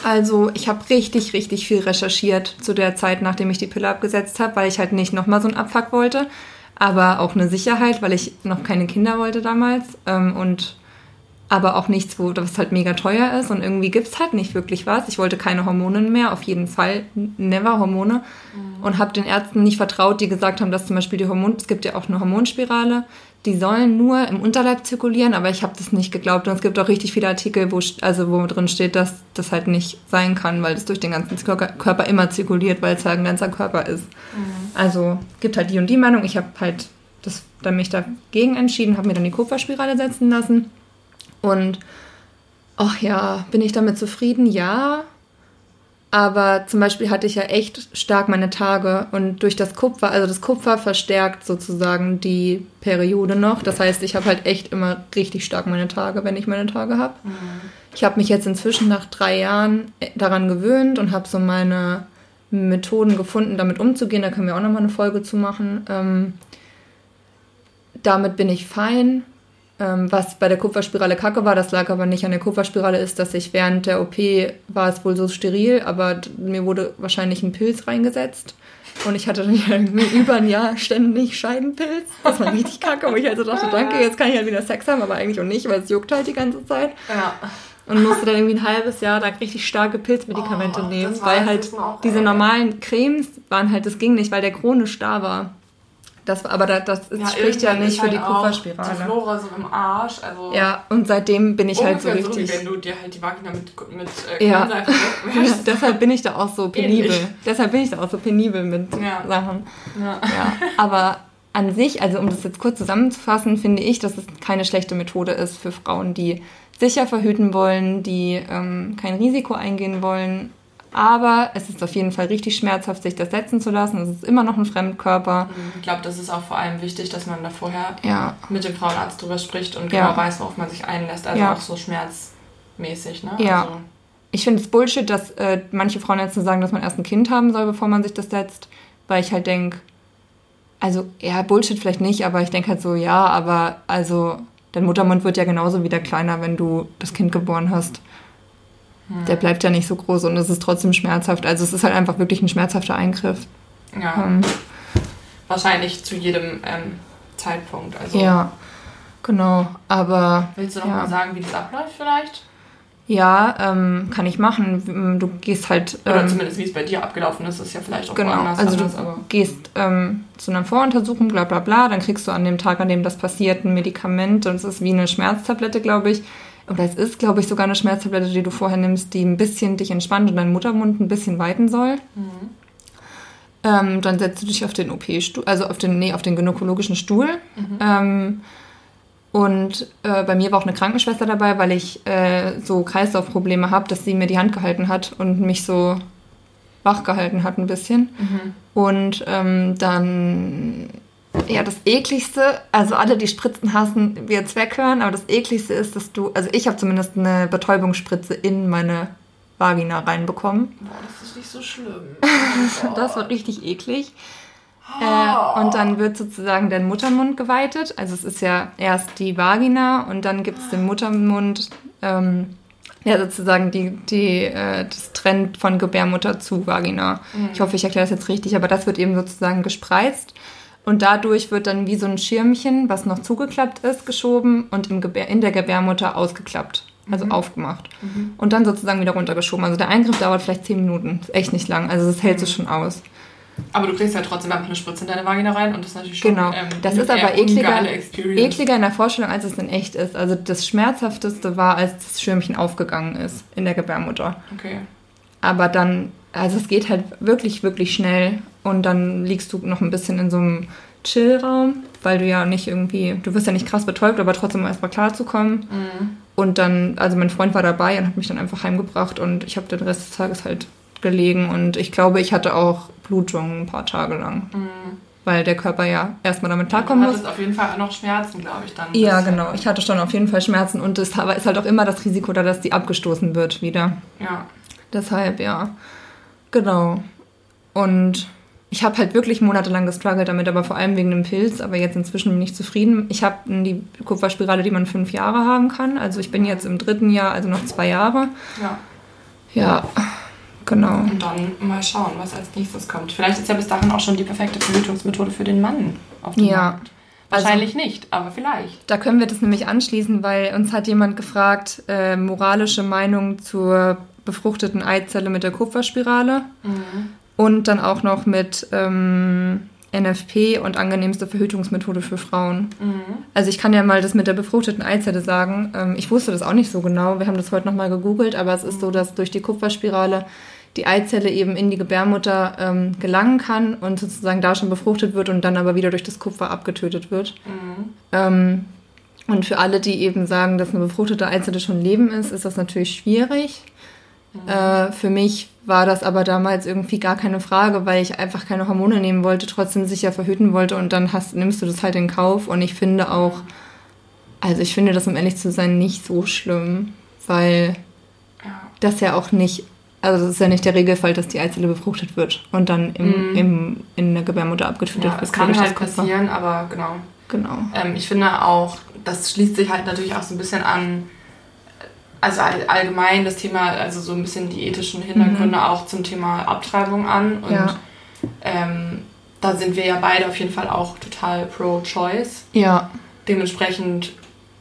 [SPEAKER 3] also ich habe richtig, richtig viel recherchiert zu der Zeit, nachdem ich die Pille abgesetzt habe, weil ich halt nicht nochmal so einen Abfuck wollte. aber auch eine Sicherheit, weil ich noch keine Kinder wollte damals ähm, und aber auch nichts, wo das halt mega teuer ist und irgendwie gibt es halt nicht wirklich was. Ich wollte keine Hormone mehr, auf jeden Fall never Hormone mhm. und habe den Ärzten nicht vertraut, die gesagt haben, dass zum Beispiel die Hormone, es gibt ja auch eine Hormonspirale, die sollen nur im Unterleib zirkulieren, aber ich habe das nicht geglaubt und es gibt auch richtig viele Artikel, wo also wo drin steht, dass das halt nicht sein kann, weil das durch den ganzen Körper immer zirkuliert, weil es halt ein ganzer Körper ist. Mhm. Also gibt halt die und die Meinung. Ich habe halt das, dann mich dagegen entschieden, habe mir dann die Kupferspirale setzen lassen und ach ja, bin ich damit zufrieden? Ja. Aber zum Beispiel hatte ich ja echt stark meine Tage und durch das Kupfer, also das Kupfer verstärkt sozusagen die Periode noch. Das heißt, ich habe halt echt immer richtig stark meine Tage, wenn ich meine Tage habe. Mhm. Ich habe mich jetzt inzwischen nach drei Jahren äh, daran gewöhnt und habe so meine Methoden gefunden, damit umzugehen. Da können wir auch nochmal eine Folge zu machen. Ähm, damit bin ich fein. Ähm, was bei der Kupferspirale kacke war, das lag aber nicht an der Kupferspirale, ist, dass ich während der OP war es wohl so steril, aber mir wurde wahrscheinlich ein Pilz reingesetzt. Und ich hatte dann über ein Jahr ständig Scheidenpilz. Das war richtig kacke, wo ich also dachte, danke, jetzt kann ich halt wieder Sex haben, aber eigentlich auch nicht, weil es juckt halt die ganze Zeit. Ja. Und musste dann irgendwie ein halbes Jahr da richtig starke Pilzmedikamente oh, nehmen, weil halt diese normalen Cremes waren halt, das ging nicht, weil der chronisch da war. Das, aber das, das ja, spricht ja nicht für halt die Kupferspirale. Die Flora so im Arsch. Also ja, und seitdem bin ich halt so richtig. So wie wenn du dir halt die Vagina mit, mit äh, ja. ja. deshalb bin ich da auch so penibel. Ähnlich. Deshalb bin ich da auch so penibel mit ja. Sachen. Ja. ja. Aber an sich, also um das jetzt kurz zusammenzufassen, finde ich, dass es keine schlechte Methode ist für Frauen, die sicher verhüten wollen, die ähm, kein Risiko eingehen wollen aber es ist auf jeden Fall richtig schmerzhaft, sich das setzen zu lassen. Es ist immer noch ein Fremdkörper.
[SPEAKER 2] Ich glaube, das ist auch vor allem wichtig, dass man da vorher ja. mit dem Frauenarzt drüber spricht und genau weiß, worauf man sich einlässt. Also ja. auch so schmerzmäßig. Ne? Ja. Also
[SPEAKER 3] ich finde es Bullshit, dass äh, manche Frauenärzte sagen, dass man erst ein Kind haben soll, bevor man sich das setzt. Weil ich halt denke, also ja, Bullshit vielleicht nicht, aber ich denke halt so, ja, aber also dein Muttermund wird ja genauso wieder kleiner, wenn du das Kind geboren hast. Hm. Der bleibt ja nicht so groß und es ist trotzdem schmerzhaft. Also es ist halt einfach wirklich ein schmerzhafter Eingriff. Ja.
[SPEAKER 2] Ähm, Wahrscheinlich zu jedem ähm, Zeitpunkt. Also.
[SPEAKER 3] Ja, genau. Aber.
[SPEAKER 2] Willst du noch ja. mal sagen, wie das abläuft vielleicht?
[SPEAKER 3] Ja, ähm, kann ich machen. Du gehst halt.
[SPEAKER 2] Oder ähm, zumindest wie es bei dir abgelaufen ist, ist ja vielleicht auch genau, woanders.
[SPEAKER 3] Also anders, du aber. gehst ähm, zu einer Voruntersuchung, bla bla bla, dann kriegst du an dem Tag, an dem das passiert, ein Medikament und es ist wie eine Schmerztablette, glaube ich oder es ist, glaube ich, sogar eine Schmerztablette, die du vorher nimmst, die ein bisschen dich entspannt und deinen Muttermund ein bisschen weiten soll. Mhm. Ähm, dann setzt du dich auf den OP-Stuhl, also auf den, nee, auf den gynäkologischen Stuhl. Mhm. Ähm, und äh, bei mir war auch eine Krankenschwester dabei, weil ich äh, so Kreislaufprobleme habe, dass sie mir die Hand gehalten hat und mich so wach gehalten hat ein bisschen. Mhm. Und ähm, dann ja, das ekligste, also alle, die Spritzen hassen, wir jetzt weghören, aber das ekligste ist, dass du, also ich habe zumindest eine Betäubungsspritze in meine Vagina reinbekommen.
[SPEAKER 2] Boah, das ist nicht so schlimm.
[SPEAKER 3] das war richtig eklig. Äh, und dann wird sozusagen dein Muttermund geweitet. Also es ist ja erst die Vagina und dann gibt es den Muttermund, ähm, ja sozusagen die, die, äh, das trennt von Gebärmutter zu Vagina. Mhm. Ich hoffe, ich erkläre das jetzt richtig, aber das wird eben sozusagen gespreizt. Und dadurch wird dann wie so ein Schirmchen, was noch zugeklappt ist, geschoben und im Gebär, in der Gebärmutter ausgeklappt. Also mhm. aufgemacht. Mhm. Und dann sozusagen wieder runtergeschoben. Also der Eingriff dauert vielleicht 10 Minuten. Ist echt nicht lang. Also das hält sich schon aus.
[SPEAKER 2] Aber du kriegst ja trotzdem einfach eine Spritze in deine Vagina rein und das ist natürlich schon
[SPEAKER 3] Genau. Ähm, das ist aber ekliger, ekliger in der Vorstellung, als es in echt ist. Also das Schmerzhafteste war, als das Schirmchen aufgegangen ist in der Gebärmutter. Okay. Aber dann, also es geht halt wirklich, wirklich schnell und dann liegst du noch ein bisschen in so einem Chillraum, weil du ja nicht irgendwie, du wirst ja nicht krass betäubt, aber trotzdem erstmal klarzukommen. Mhm. Und dann, also mein Freund war dabei und hat mich dann einfach heimgebracht und ich habe den Rest des Tages halt gelegen und ich glaube, ich hatte auch Blutungen ein paar Tage lang. Mhm. Weil der Körper ja erstmal damit klarkommen muss.
[SPEAKER 2] Du hattest auf jeden Fall auch noch Schmerzen, glaube ich, dann.
[SPEAKER 3] Ja, genau. Ich hatte schon auf jeden Fall Schmerzen und es ist halt auch immer das Risiko da, dass die abgestoßen wird wieder. Ja. Deshalb, ja. Genau. Und ich habe halt wirklich monatelang gestruggelt damit, aber vor allem wegen dem Pilz. Aber jetzt inzwischen bin ich zufrieden. Ich habe die Kupferspirale, die man fünf Jahre haben kann. Also ich bin jetzt im dritten Jahr, also noch zwei Jahre. Ja. Ja, Genau.
[SPEAKER 2] Und dann mal schauen, was als nächstes kommt. Vielleicht ist ja bis dahin auch schon die perfekte Verhütungsmethode für den Mann auf dem
[SPEAKER 3] Ja.
[SPEAKER 2] Markt. Wahrscheinlich nicht, aber vielleicht.
[SPEAKER 3] Da können wir das nämlich anschließen, weil uns hat jemand gefragt, äh, moralische Meinung zur befruchteten Eizelle mit der Kupferspirale und dann auch noch mit ähm, NFP und angenehmste Verhütungsmethode für Frauen. Also ich kann ja mal das mit der befruchteten Eizelle sagen. Ähm, ich wusste das auch nicht so genau. Wir haben das heute nochmal gegoogelt, aber es ist so, dass durch die Kupferspirale die Eizelle eben in die Gebärmutter ähm, gelangen kann und sozusagen da schon befruchtet wird und dann aber wieder durch das Kupfer abgetötet wird. Ähm, und für alle, die eben sagen, dass eine befruchtete Eizelle schon Leben ist, ist das natürlich schwierig. Äh, für mich war das aber damals irgendwie gar keine Frage, weil ich einfach keine Hormone nehmen wollte, trotzdem sicher verhüten wollte und dann hast, nimmst du das halt in Kauf. Und ich finde auch, also ich finde das, um ehrlich zu sein, nicht so schlimm, weil das ja auch nicht, also das ist ja nicht der Regelfall, dass die Eizelle befruchtet wird und dann im, im, in der Gebärmutter abgetötet
[SPEAKER 2] Ja,
[SPEAKER 3] wird.
[SPEAKER 2] es kann halt passieren, aber genau.
[SPEAKER 3] Genau.
[SPEAKER 2] Ähm, ich finde auch, das schließt sich halt natürlich auch so ein bisschen an, also all, allgemein das Thema, also so ein bisschen die ethischen Hintergründe auch zum Thema Abtreibung an. Und
[SPEAKER 3] Mhm. Ja.
[SPEAKER 2] ähm, da sind wir ja beide auf jeden Fall auch total pro-choice.
[SPEAKER 3] Ja,
[SPEAKER 2] Dementsprechend,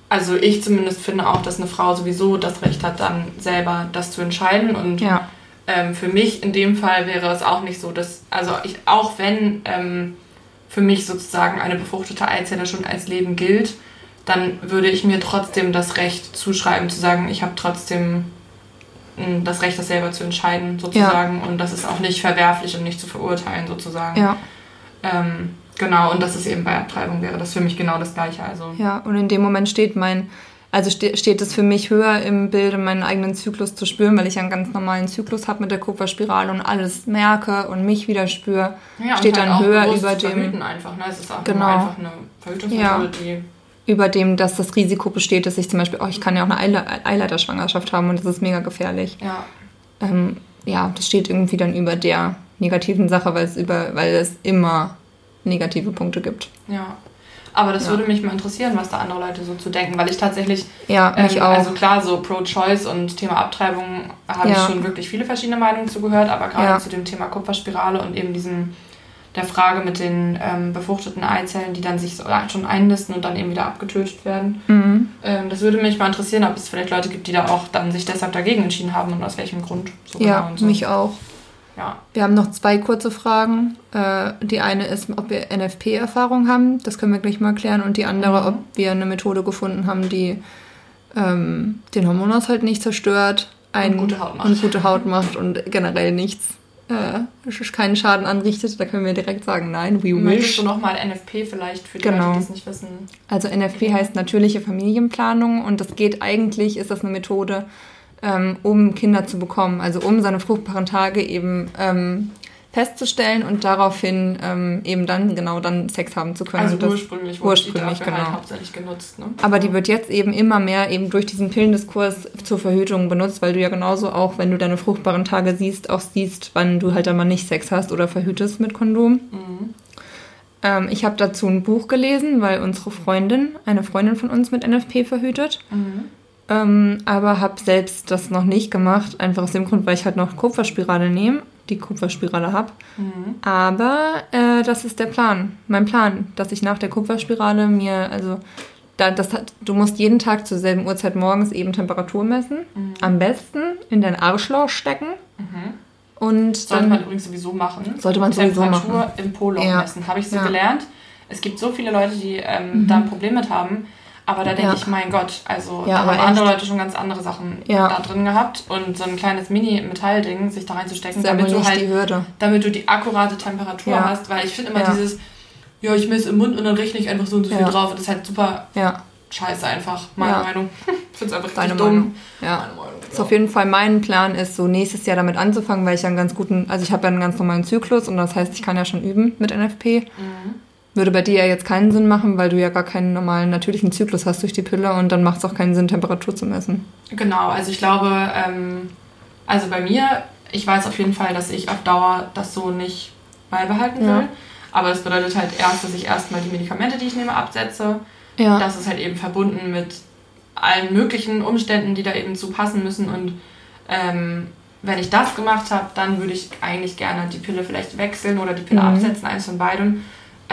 [SPEAKER 2] also ich zumindest finde auch, dass eine Frau sowieso das Recht hat, dann selber das zu entscheiden. Und
[SPEAKER 3] ja,
[SPEAKER 2] ähm, für mich in dem Fall wäre es auch nicht so, dass, also ich, auch wenn ähm, für mich sozusagen eine befruchtete Eizelle schon als Leben gilt, dann würde ich mir trotzdem das Recht zuschreiben, zu sagen, ich habe trotzdem mh, das Recht, das selber zu entscheiden, sozusagen. Und das ist auch nicht verwerflich und nicht zu verurteilen, sozusagen.
[SPEAKER 3] ja.
[SPEAKER 2] Ähm, genau, und das ist eben bei Abtreibung wäre das für mich genau das Gleiche. Also,
[SPEAKER 3] Ja, und in dem Moment steht mein, also ste steht es für mich höher im Bilde, meinen eigenen Zyklus zu spüren, weil ich einen ganz normalen Zyklus habe mit der Kupferspirale und alles merke und mich wieder spüre,
[SPEAKER 2] ja,
[SPEAKER 3] steht
[SPEAKER 2] halt
[SPEAKER 3] dann
[SPEAKER 2] auch
[SPEAKER 3] höher über dem,
[SPEAKER 2] verhüten einfach. Ne? Es ist auch
[SPEAKER 3] Genau.
[SPEAKER 2] einfach eine Verhütungsmethode, die
[SPEAKER 3] über dem, dass das Risiko besteht, dass ich zum Beispiel, oh, ich kann ja auch eine Eile Eileiterschwangerschaft haben und das ist mega gefährlich.
[SPEAKER 2] ja,
[SPEAKER 3] Ähm, ja, das steht irgendwie dann über der negativen Sache, weil es über, weil es immer negative Punkte gibt.
[SPEAKER 2] Ja. Aber das
[SPEAKER 3] Ja.
[SPEAKER 2] würde mich mal interessieren, was da andere Leute so zu denken, weil ich tatsächlich,
[SPEAKER 3] Ja, mich
[SPEAKER 2] ähm,
[SPEAKER 3] auch.
[SPEAKER 2] also klar, so Pro-Choice und Thema Abtreibung habe ich
[SPEAKER 3] Ja.
[SPEAKER 2] schon wirklich viele verschiedene Meinungen zugehört, aber gerade
[SPEAKER 3] Ja.
[SPEAKER 2] zu dem Thema Kupferspirale und eben diesem, der Frage mit den ähm, befruchteten Eizellen, die dann sich so schon einnisten und dann eben wieder abgetötet werden.
[SPEAKER 3] mhm.
[SPEAKER 2] Ähm, das würde mich mal interessieren, ob es vielleicht Leute gibt, die da auch dann sich deshalb dagegen entschieden haben und aus welchem Grund. So
[SPEAKER 3] Ja,
[SPEAKER 2] genau und so.
[SPEAKER 3] mich auch.
[SPEAKER 2] Ja.
[SPEAKER 3] Wir haben noch zwei kurze Fragen. Äh, die eine ist, ob wir NFP-Erfahrung haben. Das können wir gleich mal klären. Und die andere,
[SPEAKER 2] Mhm.
[SPEAKER 3] ob wir eine Methode gefunden haben, die ähm, den Hormonaushalt nicht zerstört ein-
[SPEAKER 2] gute Haut macht.
[SPEAKER 3] und gute Haut macht und generell nichts, äh, keinen Schaden anrichtet. Da können wir direkt sagen, nein, we
[SPEAKER 2] Möchtest
[SPEAKER 3] wish.
[SPEAKER 2] du nochmal NFP vielleicht für die
[SPEAKER 3] Genau.
[SPEAKER 2] Leute, die es nicht wissen?
[SPEAKER 3] Also NFP heißt natürliche Familienplanung und das geht eigentlich, ist das eine Methode, ähm, um Kinder zu bekommen, also um seine fruchtbaren Tage eben ähm, festzustellen und daraufhin ähm, eben dann genau dann Sex haben zu können.
[SPEAKER 2] Also
[SPEAKER 3] das,
[SPEAKER 2] ursprünglich wurde
[SPEAKER 3] ursprünglich,
[SPEAKER 2] die dafür
[SPEAKER 3] genau.
[SPEAKER 2] halt hauptsächlich genutzt. Ne?
[SPEAKER 3] aber die wird jetzt eben immer mehr eben durch diesen Pillendiskurs zur Verhütung benutzt, weil du ja genauso auch, wenn du deine fruchtbaren Tage siehst, auch siehst, wann du halt einmal nicht Sex hast oder verhütest mit Kondom. Ähm, ich habe dazu ein Buch gelesen, weil unsere Freundin, eine Freundin von uns mit NFP verhütet. Ähm, aber habe selbst das noch nicht gemacht, einfach aus dem Grund, weil ich halt noch Kupferspirale nehme, die Kupferspirale habe. Aber äh, das ist der Plan, mein Plan, dass ich nach der Kupferspirale mir, also da, das hat, du musst jeden Tag zur selben Uhrzeit morgens eben Temperatur messen. Am besten in dein Arschloch stecken. Und
[SPEAKER 2] Sollte
[SPEAKER 3] dann,
[SPEAKER 2] man übrigens sowieso machen.
[SPEAKER 3] Sollte man sowieso
[SPEAKER 2] Temperatur
[SPEAKER 3] machen.
[SPEAKER 2] im Poloch
[SPEAKER 3] Ja.
[SPEAKER 2] messen. Habe ich so
[SPEAKER 3] Ja. Mhm.
[SPEAKER 2] gelernt. Es gibt so viele Leute, die ähm, da ein Problem mit haben. Aber da denke
[SPEAKER 3] Ja.
[SPEAKER 2] ich, mein Gott, also
[SPEAKER 3] Ja,
[SPEAKER 2] da haben andere. Leute schon ganz andere Sachen
[SPEAKER 3] Ja.
[SPEAKER 2] da drin gehabt. Und so ein kleines Mini-Metallding sich da reinzustecken, damit du halt
[SPEAKER 3] die Hürde.
[SPEAKER 2] damit du die akkurate Temperatur hast, weil ich finde immer dieses, ja, ich messe im Mund und dann rechne ich einfach so und so viel drauf und das ist halt super
[SPEAKER 3] Ja,
[SPEAKER 2] scheiße einfach, meine. Meinung. Ich finde es einfach
[SPEAKER 3] deine
[SPEAKER 2] richtig dumm.
[SPEAKER 3] Meinung. Ja.
[SPEAKER 2] Meine Meinung.
[SPEAKER 3] Ist auf jeden Fall mein Plan ist, so nächstes Jahr damit anzufangen, weil ich ja einen ganz guten, also ich habe ja einen ganz normalen Zyklus und das heißt, ich kann ja schon üben mit NFP. Würde bei dir ja jetzt keinen Sinn machen, weil du ja gar keinen normalen natürlichen Zyklus hast durch die Pille und dann macht es auch keinen Sinn, Temperatur zu messen.
[SPEAKER 2] Genau, also ich glaube, ähm, also bei mir, ich weiß auf jeden Fall, dass ich auf Dauer das so nicht beibehalten will.
[SPEAKER 3] Ja.
[SPEAKER 2] Aber das bedeutet halt erst, dass ich erstmal die Medikamente, die ich nehme, absetze.
[SPEAKER 3] Ja.
[SPEAKER 2] Das ist halt eben verbunden mit allen möglichen Umständen, die da eben zu passen müssen. Und ähm, wenn ich das gemacht habe, dann würde ich eigentlich gerne die Pille vielleicht wechseln oder die Pille
[SPEAKER 3] Mhm.
[SPEAKER 2] absetzen, eins von beidem.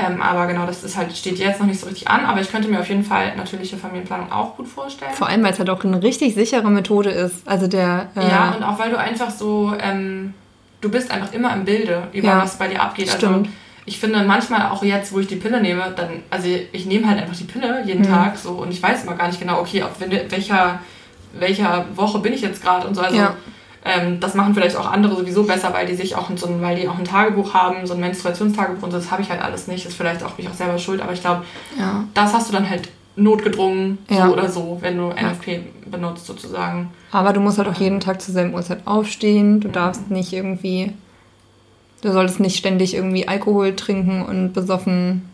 [SPEAKER 2] Ähm, aber genau, das ist halt, steht jetzt noch nicht so richtig an. Aber ich könnte mir auf jeden Fall natürliche Familienplanung auch gut vorstellen.
[SPEAKER 3] Vor allem, weil es halt auch eine richtig sichere Methode ist. Also der. Äh,
[SPEAKER 2] Ja, und auch weil du einfach so, ähm, du bist einfach immer im Bilde, über
[SPEAKER 3] Ja,
[SPEAKER 2] was bei dir abgeht.
[SPEAKER 3] stimmt.
[SPEAKER 2] Also ich finde manchmal auch jetzt, wo ich die Pille nehme, dann, also ich nehme halt einfach die Pille jeden
[SPEAKER 3] Mhm.
[SPEAKER 2] Tag so und ich weiß immer gar nicht genau, okay, auf wel- welcher, welcher Woche bin ich jetzt gerade und so. Also
[SPEAKER 3] Ja.
[SPEAKER 2] Ähm, das machen vielleicht auch andere sowieso besser, weil die sich auch so ein, weil die auch ein Tagebuch haben, so ein Menstruationstagebuch und so, das habe ich halt alles nicht. Ist vielleicht auch mich auch selber schuld, aber ich glaube,
[SPEAKER 3] ja.
[SPEAKER 2] das hast du dann halt notgedrungen,
[SPEAKER 3] Ja.
[SPEAKER 2] so oder so, wenn du NFP benutzt sozusagen.
[SPEAKER 3] Aber du musst halt auch jeden Tag zur selben Uhrzeit aufstehen. Du darfst nicht irgendwie. Du solltest nicht ständig irgendwie Alkohol trinken und besoffen,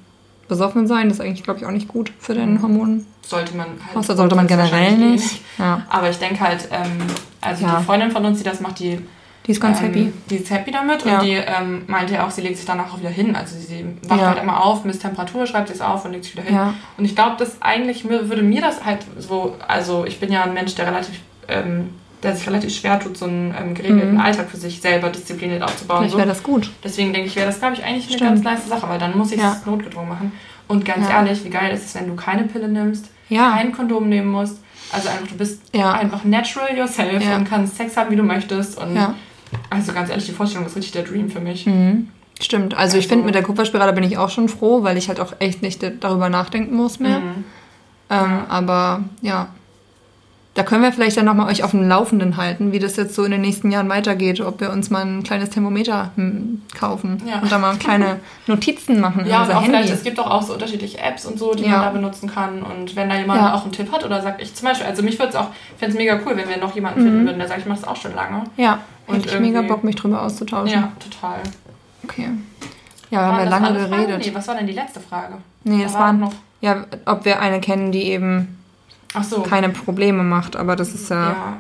[SPEAKER 3] besoffen sein. Das ist eigentlich, glaube ich, auch nicht gut für deine Hormone.
[SPEAKER 2] sollte man halt.
[SPEAKER 3] Außer sollte man generell nicht.
[SPEAKER 2] eh
[SPEAKER 3] Ja.
[SPEAKER 2] Aber ich denke halt, ähm, also
[SPEAKER 3] Ja.
[SPEAKER 2] die Freundin von uns, die das macht, die,
[SPEAKER 3] Die ist ganz
[SPEAKER 2] ähm,
[SPEAKER 3] happy.
[SPEAKER 2] die ist happy damit
[SPEAKER 3] Ja.
[SPEAKER 2] und die ähm, meinte ja auch, sie legt sich danach auch wieder hin. Also sie wacht halt immer auf, misst Temperatur, schreibt es auf und legt sich wieder hin.
[SPEAKER 3] Ja.
[SPEAKER 2] Und ich glaube, das eigentlich würde mir das halt so, also ich bin ja ein Mensch, der relativ, ähm, der sich relativ schwer tut, so einen ähm, geregelten
[SPEAKER 3] Mhm.
[SPEAKER 2] Alltag für sich selber diszipliniert aufzubauen.
[SPEAKER 3] Vielleicht
[SPEAKER 2] So.
[SPEAKER 3] wäre das gut.
[SPEAKER 2] Deswegen denke ich, wäre das, glaube ich, eigentlich eine
[SPEAKER 3] Stimmt.
[SPEAKER 2] ganz nice Sache, weil dann muss ich es
[SPEAKER 3] Ja.
[SPEAKER 2] notgedrungen machen. Und ganz
[SPEAKER 3] Ja.
[SPEAKER 2] ehrlich, wie geil ist es, wenn du keine Pille nimmst,
[SPEAKER 3] Ja.
[SPEAKER 2] kein Kondom nehmen musst. Also einfach, du bist einfach natural yourself
[SPEAKER 3] Ja.
[SPEAKER 2] und kannst Sex haben, wie du möchtest. Und
[SPEAKER 3] Ja.
[SPEAKER 2] also ganz ehrlich, die Vorstellung ist richtig der Dream für mich.
[SPEAKER 3] Mhm. Stimmt. Also, ich
[SPEAKER 2] Also-
[SPEAKER 3] finde, mit der Kupferspirale bin ich auch schon froh, weil ich halt auch echt nicht darüber nachdenken muss mehr.
[SPEAKER 2] Mhm.
[SPEAKER 3] Ähm, aber ja. Da können wir vielleicht dann nochmal euch auf dem Laufenden halten, wie das jetzt so in den nächsten Jahren weitergeht, ob wir uns mal ein kleines Thermometer hm, kaufen
[SPEAKER 2] Ja.
[SPEAKER 3] und da mal kleine Notizen machen
[SPEAKER 2] Ja, und auch
[SPEAKER 3] Handy.
[SPEAKER 2] vielleicht, es gibt auch, auch so unterschiedliche Apps und so, die
[SPEAKER 3] Ja.
[SPEAKER 2] man da benutzen kann. Und wenn da jemand
[SPEAKER 3] Ja.
[SPEAKER 2] auch einen Tipp hat oder sagt, ich zum Beispiel, also mich würde es auch, fände es mega cool, wenn wir noch jemanden finden würden, der sagt, ich mache das auch schon lange.
[SPEAKER 3] ja,
[SPEAKER 2] Und
[SPEAKER 3] hätte ich mega Bock, mich drüber auszutauschen.
[SPEAKER 2] Ja, total.
[SPEAKER 3] Okay. Ja, wir haben ja lange geredet.
[SPEAKER 2] Nee, was war denn die letzte Frage?
[SPEAKER 3] Nee,
[SPEAKER 2] Da
[SPEAKER 3] das
[SPEAKER 2] war
[SPEAKER 3] waren
[SPEAKER 2] noch.
[SPEAKER 3] ja, ob wir eine kennen, die eben
[SPEAKER 2] so.
[SPEAKER 3] keine Probleme macht, aber das ist ja.
[SPEAKER 2] Ja.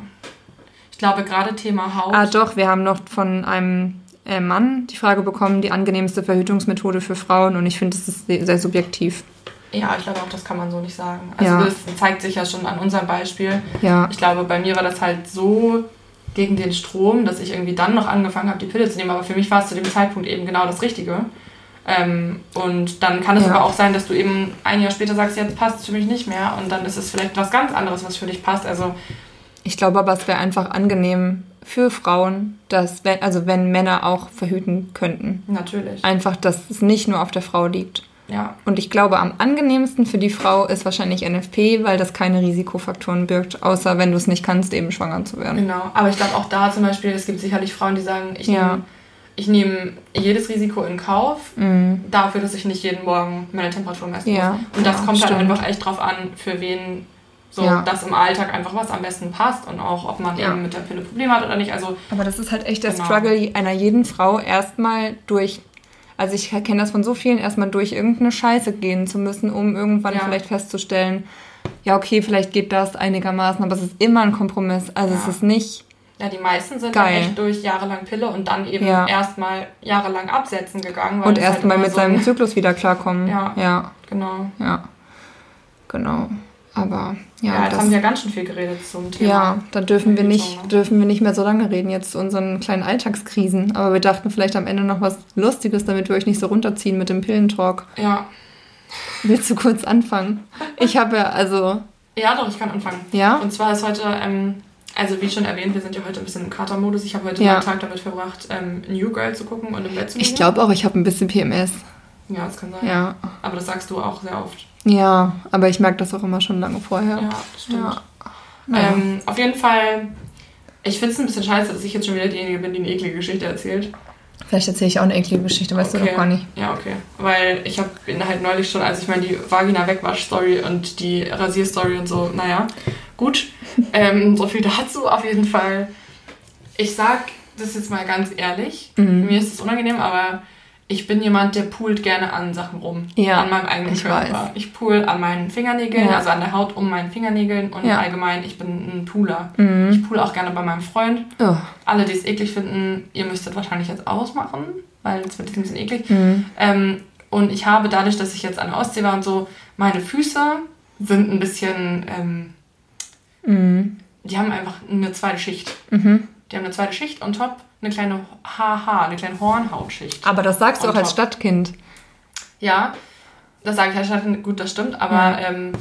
[SPEAKER 2] Ich glaube, gerade Thema Haut.
[SPEAKER 3] Ah, doch, wir haben noch von einem äh, Mann die Frage bekommen, die angenehmste Verhütungsmethode für Frauen und ich finde, das ist sehr, sehr subjektiv.
[SPEAKER 2] Ja, ich glaube auch, das kann man so nicht sagen. Also
[SPEAKER 3] Ja.
[SPEAKER 2] das zeigt sich ja schon an unserem Beispiel.
[SPEAKER 3] Ja,
[SPEAKER 2] Ich glaube, bei mir war das halt so gegen den Strom, dass ich irgendwie dann noch angefangen habe, die Pille zu nehmen. Aber für mich war es zu dem Zeitpunkt eben genau das Richtige. Ähm, und dann kann es
[SPEAKER 3] Ja.
[SPEAKER 2] aber auch sein, dass du eben ein Jahr später sagst, jetzt passt es für mich nicht mehr. Und dann ist es vielleicht was ganz anderes, was für dich passt. Also
[SPEAKER 3] ich glaube aber, es wäre einfach angenehm für Frauen, dass, wenn, also wenn Männer auch verhüten könnten.
[SPEAKER 2] natürlich.
[SPEAKER 3] Einfach, dass es nicht nur auf der Frau liegt.
[SPEAKER 2] Ja,
[SPEAKER 3] Und ich glaube, am angenehmsten für die Frau ist wahrscheinlich NFP, weil das keine Risikofaktoren birgt, außer wenn du es nicht kannst, eben schwanger zu werden.
[SPEAKER 2] genau. Aber ich glaube auch da zum Beispiel, es gibt sicherlich Frauen, die sagen, ich
[SPEAKER 3] Ja.
[SPEAKER 2] nehme ich nehme jedes Risiko in Kauf,
[SPEAKER 3] Mhm.
[SPEAKER 2] dafür, dass ich nicht jeden Morgen meine Temperatur messen
[SPEAKER 3] Ja,
[SPEAKER 2] muss. Und das
[SPEAKER 3] ja,
[SPEAKER 2] kommt
[SPEAKER 3] stimmt.
[SPEAKER 2] halt einfach echt drauf an, für wen so
[SPEAKER 3] Ja.
[SPEAKER 2] das im Alltag einfach was am besten passt und auch, ob man eben mit der Pille Probleme hat oder nicht. Also
[SPEAKER 3] Aber das ist halt echt der
[SPEAKER 2] Genau.
[SPEAKER 3] Struggle einer jeden Frau, erstmal durch, also ich kenne das von so vielen, erstmal durch irgendeine Scheiße gehen zu müssen, um irgendwann
[SPEAKER 2] Ja.
[SPEAKER 3] vielleicht festzustellen, ja, okay, vielleicht geht das einigermaßen, aber es ist immer ein Kompromiss. Also es
[SPEAKER 2] Ja.
[SPEAKER 3] ist nicht,
[SPEAKER 2] ja, die meisten sind
[SPEAKER 3] Geil.
[SPEAKER 2] dann echt durch jahrelang Pille und dann eben
[SPEAKER 3] Ja.
[SPEAKER 2] erstmal jahrelang absetzen gegangen.
[SPEAKER 3] und
[SPEAKER 2] halt
[SPEAKER 3] erstmal
[SPEAKER 2] immer
[SPEAKER 3] mit
[SPEAKER 2] so
[SPEAKER 3] seinem
[SPEAKER 2] ein-
[SPEAKER 3] Zyklus wieder klarkommen.
[SPEAKER 2] Ja.
[SPEAKER 3] ja,
[SPEAKER 2] Genau.
[SPEAKER 3] ja. Genau. Aber ja,
[SPEAKER 2] Ja, jetzt
[SPEAKER 3] das,
[SPEAKER 2] haben wir ganz schön viel geredet zum Thema.
[SPEAKER 3] ja, da dürfen wir nicht, dürfen wir nicht mehr so lange reden jetzt zu unseren kleinen Alltagskrisen. Aber wir dachten vielleicht am Ende noch was Lustiges, damit wir euch nicht so runterziehen mit dem Pillentalk.
[SPEAKER 2] Ja.
[SPEAKER 3] Willst du kurz anfangen? Ich habe ja, also,
[SPEAKER 2] Ja, doch, ich kann anfangen.
[SPEAKER 3] ja?
[SPEAKER 2] Und zwar ist heute, ähm, also wie schon erwähnt, wir sind ja heute ein bisschen im Katermodus. Ich habe heute
[SPEAKER 3] Ja.
[SPEAKER 2] meinen Tag damit verbracht, ähm, New Girl zu gucken und im Bett zu liegen.
[SPEAKER 3] Ich glaube auch, ich habe ein bisschen PMS.
[SPEAKER 2] Ja, das kann sein.
[SPEAKER 3] Ja.
[SPEAKER 2] Aber das sagst du auch sehr oft.
[SPEAKER 3] Ja, aber ich merke das auch immer schon lange vorher.
[SPEAKER 2] Ja, das stimmt.
[SPEAKER 3] Ja.
[SPEAKER 2] Ähm, auf jeden Fall, ich finde es ein bisschen scheiße, dass ich jetzt schon wieder diejenige bin, die eine eklige Geschichte erzählt.
[SPEAKER 3] Vielleicht erzähle ich auch eine eklige Geschichte, weißt du
[SPEAKER 2] Okay.
[SPEAKER 3] doch gar nicht.
[SPEAKER 2] Ja, okay. Weil ich habe halt neulich schon, also ich meine, die Vagina-Wegwasch-Story und die Rasier-Story und so, naja, gut. ähm, so viel dazu auf jeden Fall. Ich sag das jetzt mal ganz ehrlich,
[SPEAKER 3] Mhm.
[SPEAKER 2] mir ist es unangenehm, aber ich bin jemand, der poolt gerne an Sachen rum.
[SPEAKER 3] Ja,
[SPEAKER 2] An meinem eigenen
[SPEAKER 3] ich
[SPEAKER 2] Körper.
[SPEAKER 3] weiß.
[SPEAKER 2] Ich pool an meinen Fingernägeln,
[SPEAKER 3] Ja.
[SPEAKER 2] also an der Haut um meinen Fingernägeln und
[SPEAKER 3] Ja.
[SPEAKER 2] allgemein, ich bin ein Pooler.
[SPEAKER 3] Mhm.
[SPEAKER 2] Ich pool auch gerne bei meinem Freund.
[SPEAKER 3] Oh.
[SPEAKER 2] Alle, die es eklig finden, ihr müsstet wahrscheinlich jetzt ausmachen, weil es wird ein bisschen eklig.
[SPEAKER 3] Mhm.
[SPEAKER 2] Ähm, und ich habe dadurch, dass ich jetzt an der Ostsee war und so, meine Füße sind ein bisschen, ähm,
[SPEAKER 3] Mhm.
[SPEAKER 2] die haben einfach eine zweite Schicht.
[SPEAKER 3] Mhm.
[SPEAKER 2] Die haben eine zweite Schicht on top, eine kleine HH, eine kleine Hornhautschicht.
[SPEAKER 3] Aber das sagst du auch als
[SPEAKER 2] top.
[SPEAKER 3] Stadtkind.
[SPEAKER 2] Ja, das sage ich halt schon, gut, das stimmt, aber
[SPEAKER 3] Ja.
[SPEAKER 2] ähm,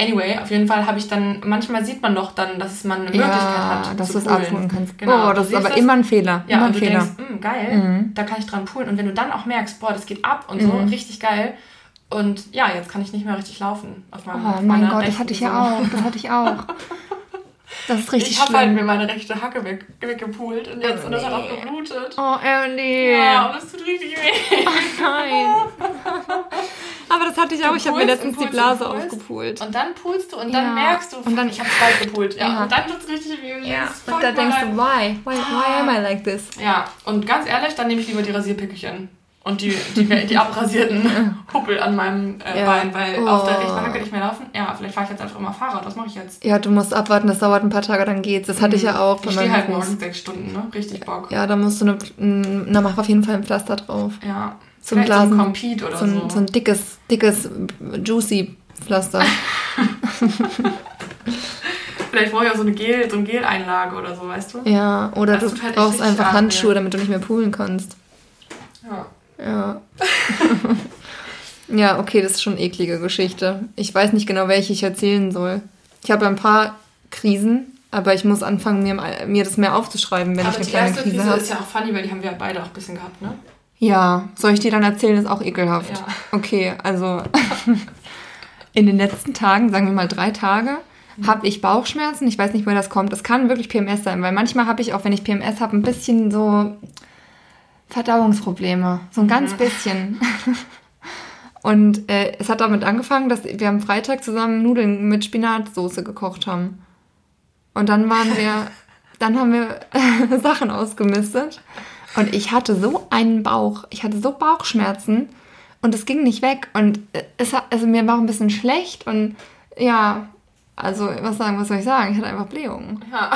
[SPEAKER 2] anyway, auf jeden Fall habe ich dann, manchmal sieht man doch dann, dass man eine Möglichkeit
[SPEAKER 3] Ja,
[SPEAKER 2] hat,
[SPEAKER 3] dass du es abholen kannst.
[SPEAKER 2] Genau,
[SPEAKER 3] oh, das ist aber immer ein Fehler.
[SPEAKER 2] Ja,
[SPEAKER 3] immer
[SPEAKER 2] und
[SPEAKER 3] ein
[SPEAKER 2] du
[SPEAKER 3] Fehler.
[SPEAKER 2] denkst, "Mm, geil,
[SPEAKER 3] Mhm.
[SPEAKER 2] da kann ich dran poolen. Und wenn du dann auch merkst, boah, das geht ab und so,
[SPEAKER 3] Mhm.
[SPEAKER 2] richtig geil. Und ja, jetzt kann ich nicht mehr richtig laufen. Auf meinem,
[SPEAKER 3] Oh
[SPEAKER 2] auf
[SPEAKER 3] mein Gott, das hatte ich ja auch. Das hatte ich auch. Das ist richtig
[SPEAKER 2] Ich habe halt
[SPEAKER 3] schlimm.
[SPEAKER 2] mir meine rechte Hacke weg, weggepult und jetzt und das hat auch
[SPEAKER 3] Nee.
[SPEAKER 2] geblutet.
[SPEAKER 3] oh, Emily.
[SPEAKER 2] Ja, und das tut richtig weh.
[SPEAKER 3] Nein. Aber das hatte ich auch. Ich habe mir letztens
[SPEAKER 2] und
[SPEAKER 3] die
[SPEAKER 2] und
[SPEAKER 3] Blase
[SPEAKER 2] pulst.
[SPEAKER 3] aufgepult.
[SPEAKER 2] Und dann pulst du und
[SPEAKER 3] Ja.
[SPEAKER 2] dann merkst du,
[SPEAKER 3] Und dann-
[SPEAKER 2] ich habe zwei gepult. Ja.
[SPEAKER 3] Ja.
[SPEAKER 2] Und dann tut's richtig weh. Und
[SPEAKER 3] Ja, und da
[SPEAKER 2] Fuck,
[SPEAKER 3] denkst du, why? Why, why am I like this?
[SPEAKER 2] Ja, und ganz ehrlich, dann nehme ich lieber die Rasierpickelchen. Und die, die, die abrasierten Huppel an meinem äh,
[SPEAKER 3] Ja.
[SPEAKER 2] Bein, weil auf der
[SPEAKER 3] Oh.
[SPEAKER 2] rechten Hacke nicht mehr laufen. Ja, vielleicht fahre ich jetzt einfach immer Fahrrad. Was mache ich jetzt?
[SPEAKER 3] Ja, du musst abwarten, das dauert ein paar Tage, dann geht's. Das hatte ich ja auch
[SPEAKER 2] Ich stehe halt
[SPEAKER 3] Fuß.
[SPEAKER 2] morgens sechs Stunden, ne? Richtig Bock.
[SPEAKER 3] Ja, da musst du eine, na, mach auf jeden Fall ein Pflaster drauf.
[SPEAKER 2] Ja.
[SPEAKER 3] So ein
[SPEAKER 2] Vielleicht so ein
[SPEAKER 3] Blasen-
[SPEAKER 2] Compete oder
[SPEAKER 3] So
[SPEAKER 2] so.
[SPEAKER 3] ein, so ein dickes, dickes, juicy Pflaster.
[SPEAKER 2] Vielleicht brauche ich auch so eine Gel, so eine Gel-Einlage oder so, weißt du?
[SPEAKER 3] Ja, oder
[SPEAKER 2] Das
[SPEAKER 3] du
[SPEAKER 2] halt
[SPEAKER 3] brauchst einfach. Handschuhe, damit du nicht mehr poolen kannst.
[SPEAKER 2] Ja.
[SPEAKER 3] Ja. ja, okay, das ist schon eine eklige Geschichte. Ich weiß nicht genau, welche ich erzählen soll. Ich habe ein paar Krisen, aber ich muss anfangen, mir, mir das mehr aufzuschreiben, wenn
[SPEAKER 2] Aber
[SPEAKER 3] ich eine
[SPEAKER 2] die
[SPEAKER 3] kleine
[SPEAKER 2] erste
[SPEAKER 3] Krise
[SPEAKER 2] Krise
[SPEAKER 3] habe.
[SPEAKER 2] ist ja auch funny, weil die haben wir beide auch ein bisschen gehabt, ne?
[SPEAKER 3] Ja, soll ich dir dann erzählen, ist auch ekelhaft.
[SPEAKER 2] Ja.
[SPEAKER 3] Okay, also in den letzten Tagen, sagen wir mal drei Tage, habe ich Bauchschmerzen. Ich weiß nicht, woher das kommt. Das kann wirklich PMS sein, weil manchmal habe ich auch, wenn ich PMS habe, ein bisschen so Verdauungsprobleme. So ein ganz bisschen. Und äh, es hat damit angefangen, dass wir am Freitag zusammen Nudeln mit Spinatsoße gekocht haben. Und dann waren wir, dann haben wir Sachen ausgemistet. Und ich hatte so einen Bauch. Ich hatte so Bauchschmerzen und es ging nicht weg. Und äh, es hat, also mir war ein bisschen schlecht und ja, also was sagen, was soll ich sagen? Ich hatte einfach Blähungen.
[SPEAKER 2] Ja.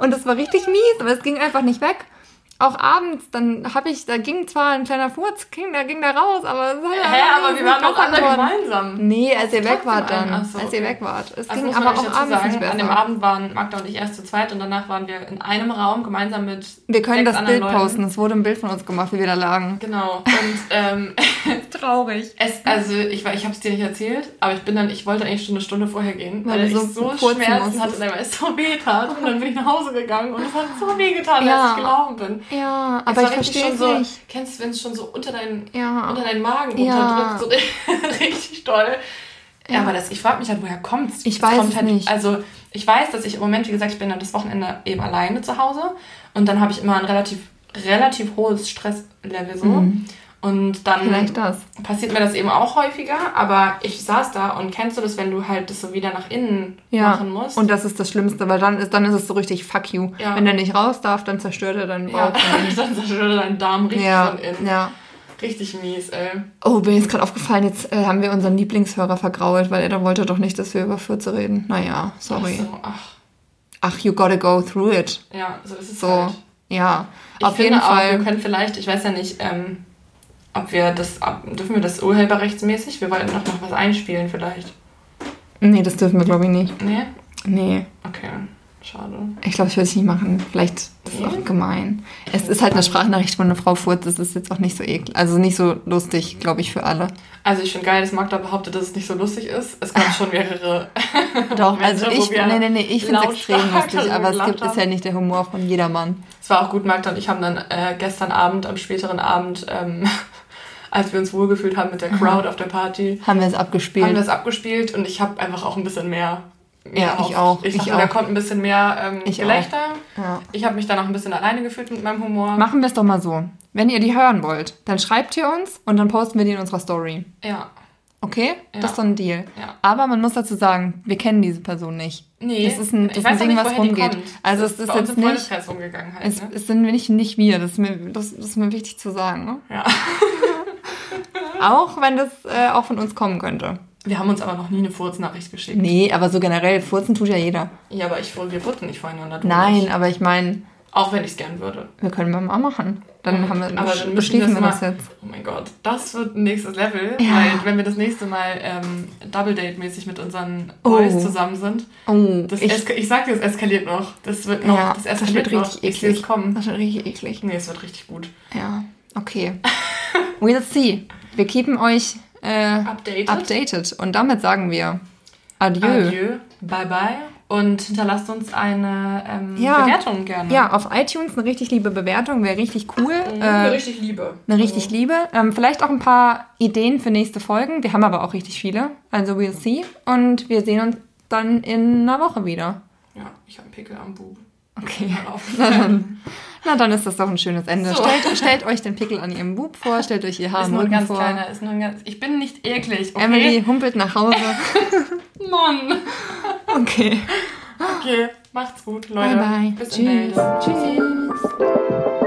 [SPEAKER 3] Und das war richtig mies, aber es ging einfach nicht weg. Auch abends, dann habe ich, da ging zwar ein kleiner Furz, ging, der ging da raus, aber es hat
[SPEAKER 2] Hä, aber wir waren doch alle gemeinsam.
[SPEAKER 3] Nee, als ihr weg wart dann.
[SPEAKER 2] ach so,
[SPEAKER 3] als ihr weg wart. Es
[SPEAKER 2] Also
[SPEAKER 3] ging aber auch abends nicht
[SPEAKER 2] sagen, an dem
[SPEAKER 3] besser.
[SPEAKER 2] Abend waren Magda und ich erst zu zweit und danach waren wir in einem Raum gemeinsam mit
[SPEAKER 3] Wir können das Bild
[SPEAKER 2] Leuten.
[SPEAKER 3] posten. Es wurde ein Bild von uns gemacht, wie wir da lagen.
[SPEAKER 2] Genau. Und ähm,
[SPEAKER 3] Traurig.
[SPEAKER 2] es, also ich, war- ich habe es dir nicht erzählt, aber ich bin dann, ich wollte eigentlich schon eine Stunde vorher gehen,
[SPEAKER 3] Weil
[SPEAKER 2] weil, ich
[SPEAKER 3] so
[SPEAKER 2] so, Schmerzen
[SPEAKER 3] musstest.
[SPEAKER 2] hatte, weil es so weh tat. Und dann bin ich nach Hause gegangen und es hat so weh getan,
[SPEAKER 3] Ja.
[SPEAKER 2] als ich gelaufen bin.
[SPEAKER 3] Ja, aber ich verstehe es
[SPEAKER 2] so,
[SPEAKER 3] nicht.
[SPEAKER 2] Kennst du, wenn es schon so unter deinen,
[SPEAKER 3] Ja.
[SPEAKER 2] unter deinen Magen
[SPEAKER 3] Ja.
[SPEAKER 2] unterdrückt, so richtig toll. Ja, aber das, ich frage mich halt, woher kommt's?
[SPEAKER 3] Ich
[SPEAKER 2] Das
[SPEAKER 3] weiß
[SPEAKER 2] kommt
[SPEAKER 3] es
[SPEAKER 2] halt,
[SPEAKER 3] nicht.
[SPEAKER 2] Also ich weiß, dass ich im Moment, wie gesagt, ich bin dann das Wochenende eben alleine zu Hause und dann habe ich immer ein relativ, relativ hohes Stresslevel so. Und dann passiert mir das eben auch häufiger, aber ich saß da und kennst du das, wenn du halt das so wieder nach innen
[SPEAKER 3] Ja.
[SPEAKER 2] machen musst?
[SPEAKER 3] Und das ist das Schlimmste, weil dann ist, dann ist es so richtig fuck you.
[SPEAKER 2] Ja.
[SPEAKER 3] Wenn er nicht raus darf, dann zerstört er deinen
[SPEAKER 2] ja,
[SPEAKER 3] Bauch. innen.
[SPEAKER 2] dann zerstört dein Darm richtig
[SPEAKER 3] ja,
[SPEAKER 2] von innen.
[SPEAKER 3] ja.
[SPEAKER 2] Richtig mies, ey.
[SPEAKER 3] Oh, mir ist gerade aufgefallen, jetzt äh, haben wir unseren Lieblingshörer vergrault, weil er da wollte doch nicht, dass wir über Fürze reden. Naja, sorry.
[SPEAKER 2] Ach, so, ach,
[SPEAKER 3] Ach, you gotta go through it.
[SPEAKER 2] ja, so ist es
[SPEAKER 3] So,
[SPEAKER 2] halt.
[SPEAKER 3] ja.
[SPEAKER 2] Ich
[SPEAKER 3] Auf
[SPEAKER 2] finde
[SPEAKER 3] jeden
[SPEAKER 2] auch,
[SPEAKER 3] Fall.
[SPEAKER 2] wir können vielleicht, ich weiß ja nicht, ähm, ob wir das, ab, dürfen wir das urheberrechtsmäßig? Wir wollten doch noch was einspielen vielleicht.
[SPEAKER 3] Nee, das dürfen wir, glaube ich, nicht.
[SPEAKER 2] Nee?
[SPEAKER 3] Nee,
[SPEAKER 2] Okay, schade.
[SPEAKER 3] ich glaube, ich würde es nicht machen. Vielleicht ist es
[SPEAKER 2] Nee?
[SPEAKER 3] auch gemein. Es ist halt eine Sprachnachricht von einer Frau Furz. Das ist jetzt auch nicht so eklig. Also nicht so lustig, glaube ich, für alle.
[SPEAKER 2] Also ich finde geil, dass Magda behauptet, dass es nicht so lustig ist. Es gab schon mehrere.
[SPEAKER 3] Doch,
[SPEAKER 2] Menschen,
[SPEAKER 3] also ich, nee, nee, nee, ich finde es extrem lustig, aber es gibt
[SPEAKER 2] haben.
[SPEAKER 3] ja nicht der Humor von jedermann.
[SPEAKER 2] Es war auch gut, Magda und ich haben dann äh, gestern Abend, am späteren Abend, ähm, als wir uns wohlgefühlt haben mit der Crowd auf der Party,
[SPEAKER 3] Haben wir es abgespielt.
[SPEAKER 2] haben wir es abgespielt und ich habe einfach auch ein bisschen mehr.
[SPEAKER 3] Ja,
[SPEAKER 2] mehr
[SPEAKER 3] ich auch,
[SPEAKER 2] Ich
[SPEAKER 3] ich
[SPEAKER 2] dachte,
[SPEAKER 3] auch.
[SPEAKER 2] da kommt ein bisschen mehr ähm,
[SPEAKER 3] Ich.
[SPEAKER 2] Gelächter.
[SPEAKER 3] ja.
[SPEAKER 2] Ich habe mich dann auch ein bisschen alleine gefühlt mit meinem Humor.
[SPEAKER 3] Machen wir es doch mal so. Wenn ihr die hören wollt, dann schreibt ihr uns und dann posten wir die in unserer Story.
[SPEAKER 2] Ja.
[SPEAKER 3] Okay?
[SPEAKER 2] Ja.
[SPEAKER 3] Das ist so ein Deal.
[SPEAKER 2] Ja.
[SPEAKER 3] Aber man muss dazu sagen, wir kennen diese Person nicht.
[SPEAKER 2] Nee,
[SPEAKER 3] Das ist ein,
[SPEAKER 2] ich
[SPEAKER 3] das ist ein Ding,
[SPEAKER 2] nicht,
[SPEAKER 3] was rumgeht. Also es ist
[SPEAKER 2] uns
[SPEAKER 3] jetzt nicht.
[SPEAKER 2] Halt,
[SPEAKER 3] Es,
[SPEAKER 2] ne?
[SPEAKER 3] es sind nicht, nicht wir, das ist, mir, das, das ist mir wichtig zu sagen. Ne?
[SPEAKER 2] Ja.
[SPEAKER 3] Auch wenn das äh, auch von uns kommen könnte.
[SPEAKER 2] Wir haben uns aber noch nie eine Furznachricht geschickt.
[SPEAKER 3] Nee, aber so generell, furzen tut ja jeder.
[SPEAKER 2] Ja, aber ich, wir furzen nicht voreinander.
[SPEAKER 3] Nein,
[SPEAKER 2] nicht.
[SPEAKER 3] aber ich meine,
[SPEAKER 2] Auch wenn ich es gern würde.
[SPEAKER 3] Wir können mal machen. Dann haben wir,
[SPEAKER 2] Aber dann müssen
[SPEAKER 3] beschließen wir
[SPEAKER 2] mal-
[SPEAKER 3] das jetzt.
[SPEAKER 2] Oh mein Gott, das wird ein nächstes Level.
[SPEAKER 3] Ja.
[SPEAKER 2] Weil wenn wir das nächste Mal ähm, Double Date-mäßig mit unseren
[SPEAKER 3] Oh.
[SPEAKER 2] Boys zusammen sind,
[SPEAKER 3] Oh,
[SPEAKER 2] das
[SPEAKER 3] ich,
[SPEAKER 2] ich, ich sag dir, es eskaliert noch. Das wird noch,
[SPEAKER 3] ja,
[SPEAKER 2] das
[SPEAKER 3] das
[SPEAKER 2] eskaliert
[SPEAKER 3] wird
[SPEAKER 2] noch.
[SPEAKER 3] richtig
[SPEAKER 2] Ich es
[SPEAKER 3] eklig.
[SPEAKER 2] kommen.
[SPEAKER 3] Das wird richtig eklig.
[SPEAKER 2] Nee, es wird richtig gut.
[SPEAKER 3] Ja, okay. We'll see. Wir keepen euch äh,
[SPEAKER 2] Updated.
[SPEAKER 3] updated. Und damit sagen wir Adieu.
[SPEAKER 2] Adieu. Bye bye. Und hinterlasst uns eine ähm,
[SPEAKER 3] Ja.
[SPEAKER 2] Bewertung gerne.
[SPEAKER 3] Ja, auf iTunes eine richtig liebe Bewertung wäre richtig cool.
[SPEAKER 2] Mhm,
[SPEAKER 3] Äh,
[SPEAKER 2] richtig Liebe.
[SPEAKER 3] eine richtig liebe. Ähm, vielleicht auch ein paar Ideen für nächste Folgen. Wir haben aber auch richtig viele. Also we'll see. Und wir sehen uns dann in einer Woche wieder.
[SPEAKER 2] Ja, ich habe einen Pickel am Bub.
[SPEAKER 3] Okay. Na dann, na dann ist das doch ein schönes Ende.
[SPEAKER 2] So.
[SPEAKER 3] Stellt, stellt euch den Pickel an ihrem Bub vor, stellt euch ihr Haar
[SPEAKER 2] Ist nur ein ganz
[SPEAKER 3] vor.
[SPEAKER 2] kleiner, ist nur ein ganz. Ich bin nicht eklig, okay?
[SPEAKER 3] Emily humpelt nach Hause.
[SPEAKER 2] Mann.
[SPEAKER 3] Okay.
[SPEAKER 2] Okay, macht's gut, Leute.
[SPEAKER 3] Bye bye.
[SPEAKER 2] Bis
[SPEAKER 3] Tschüss. Tschüss.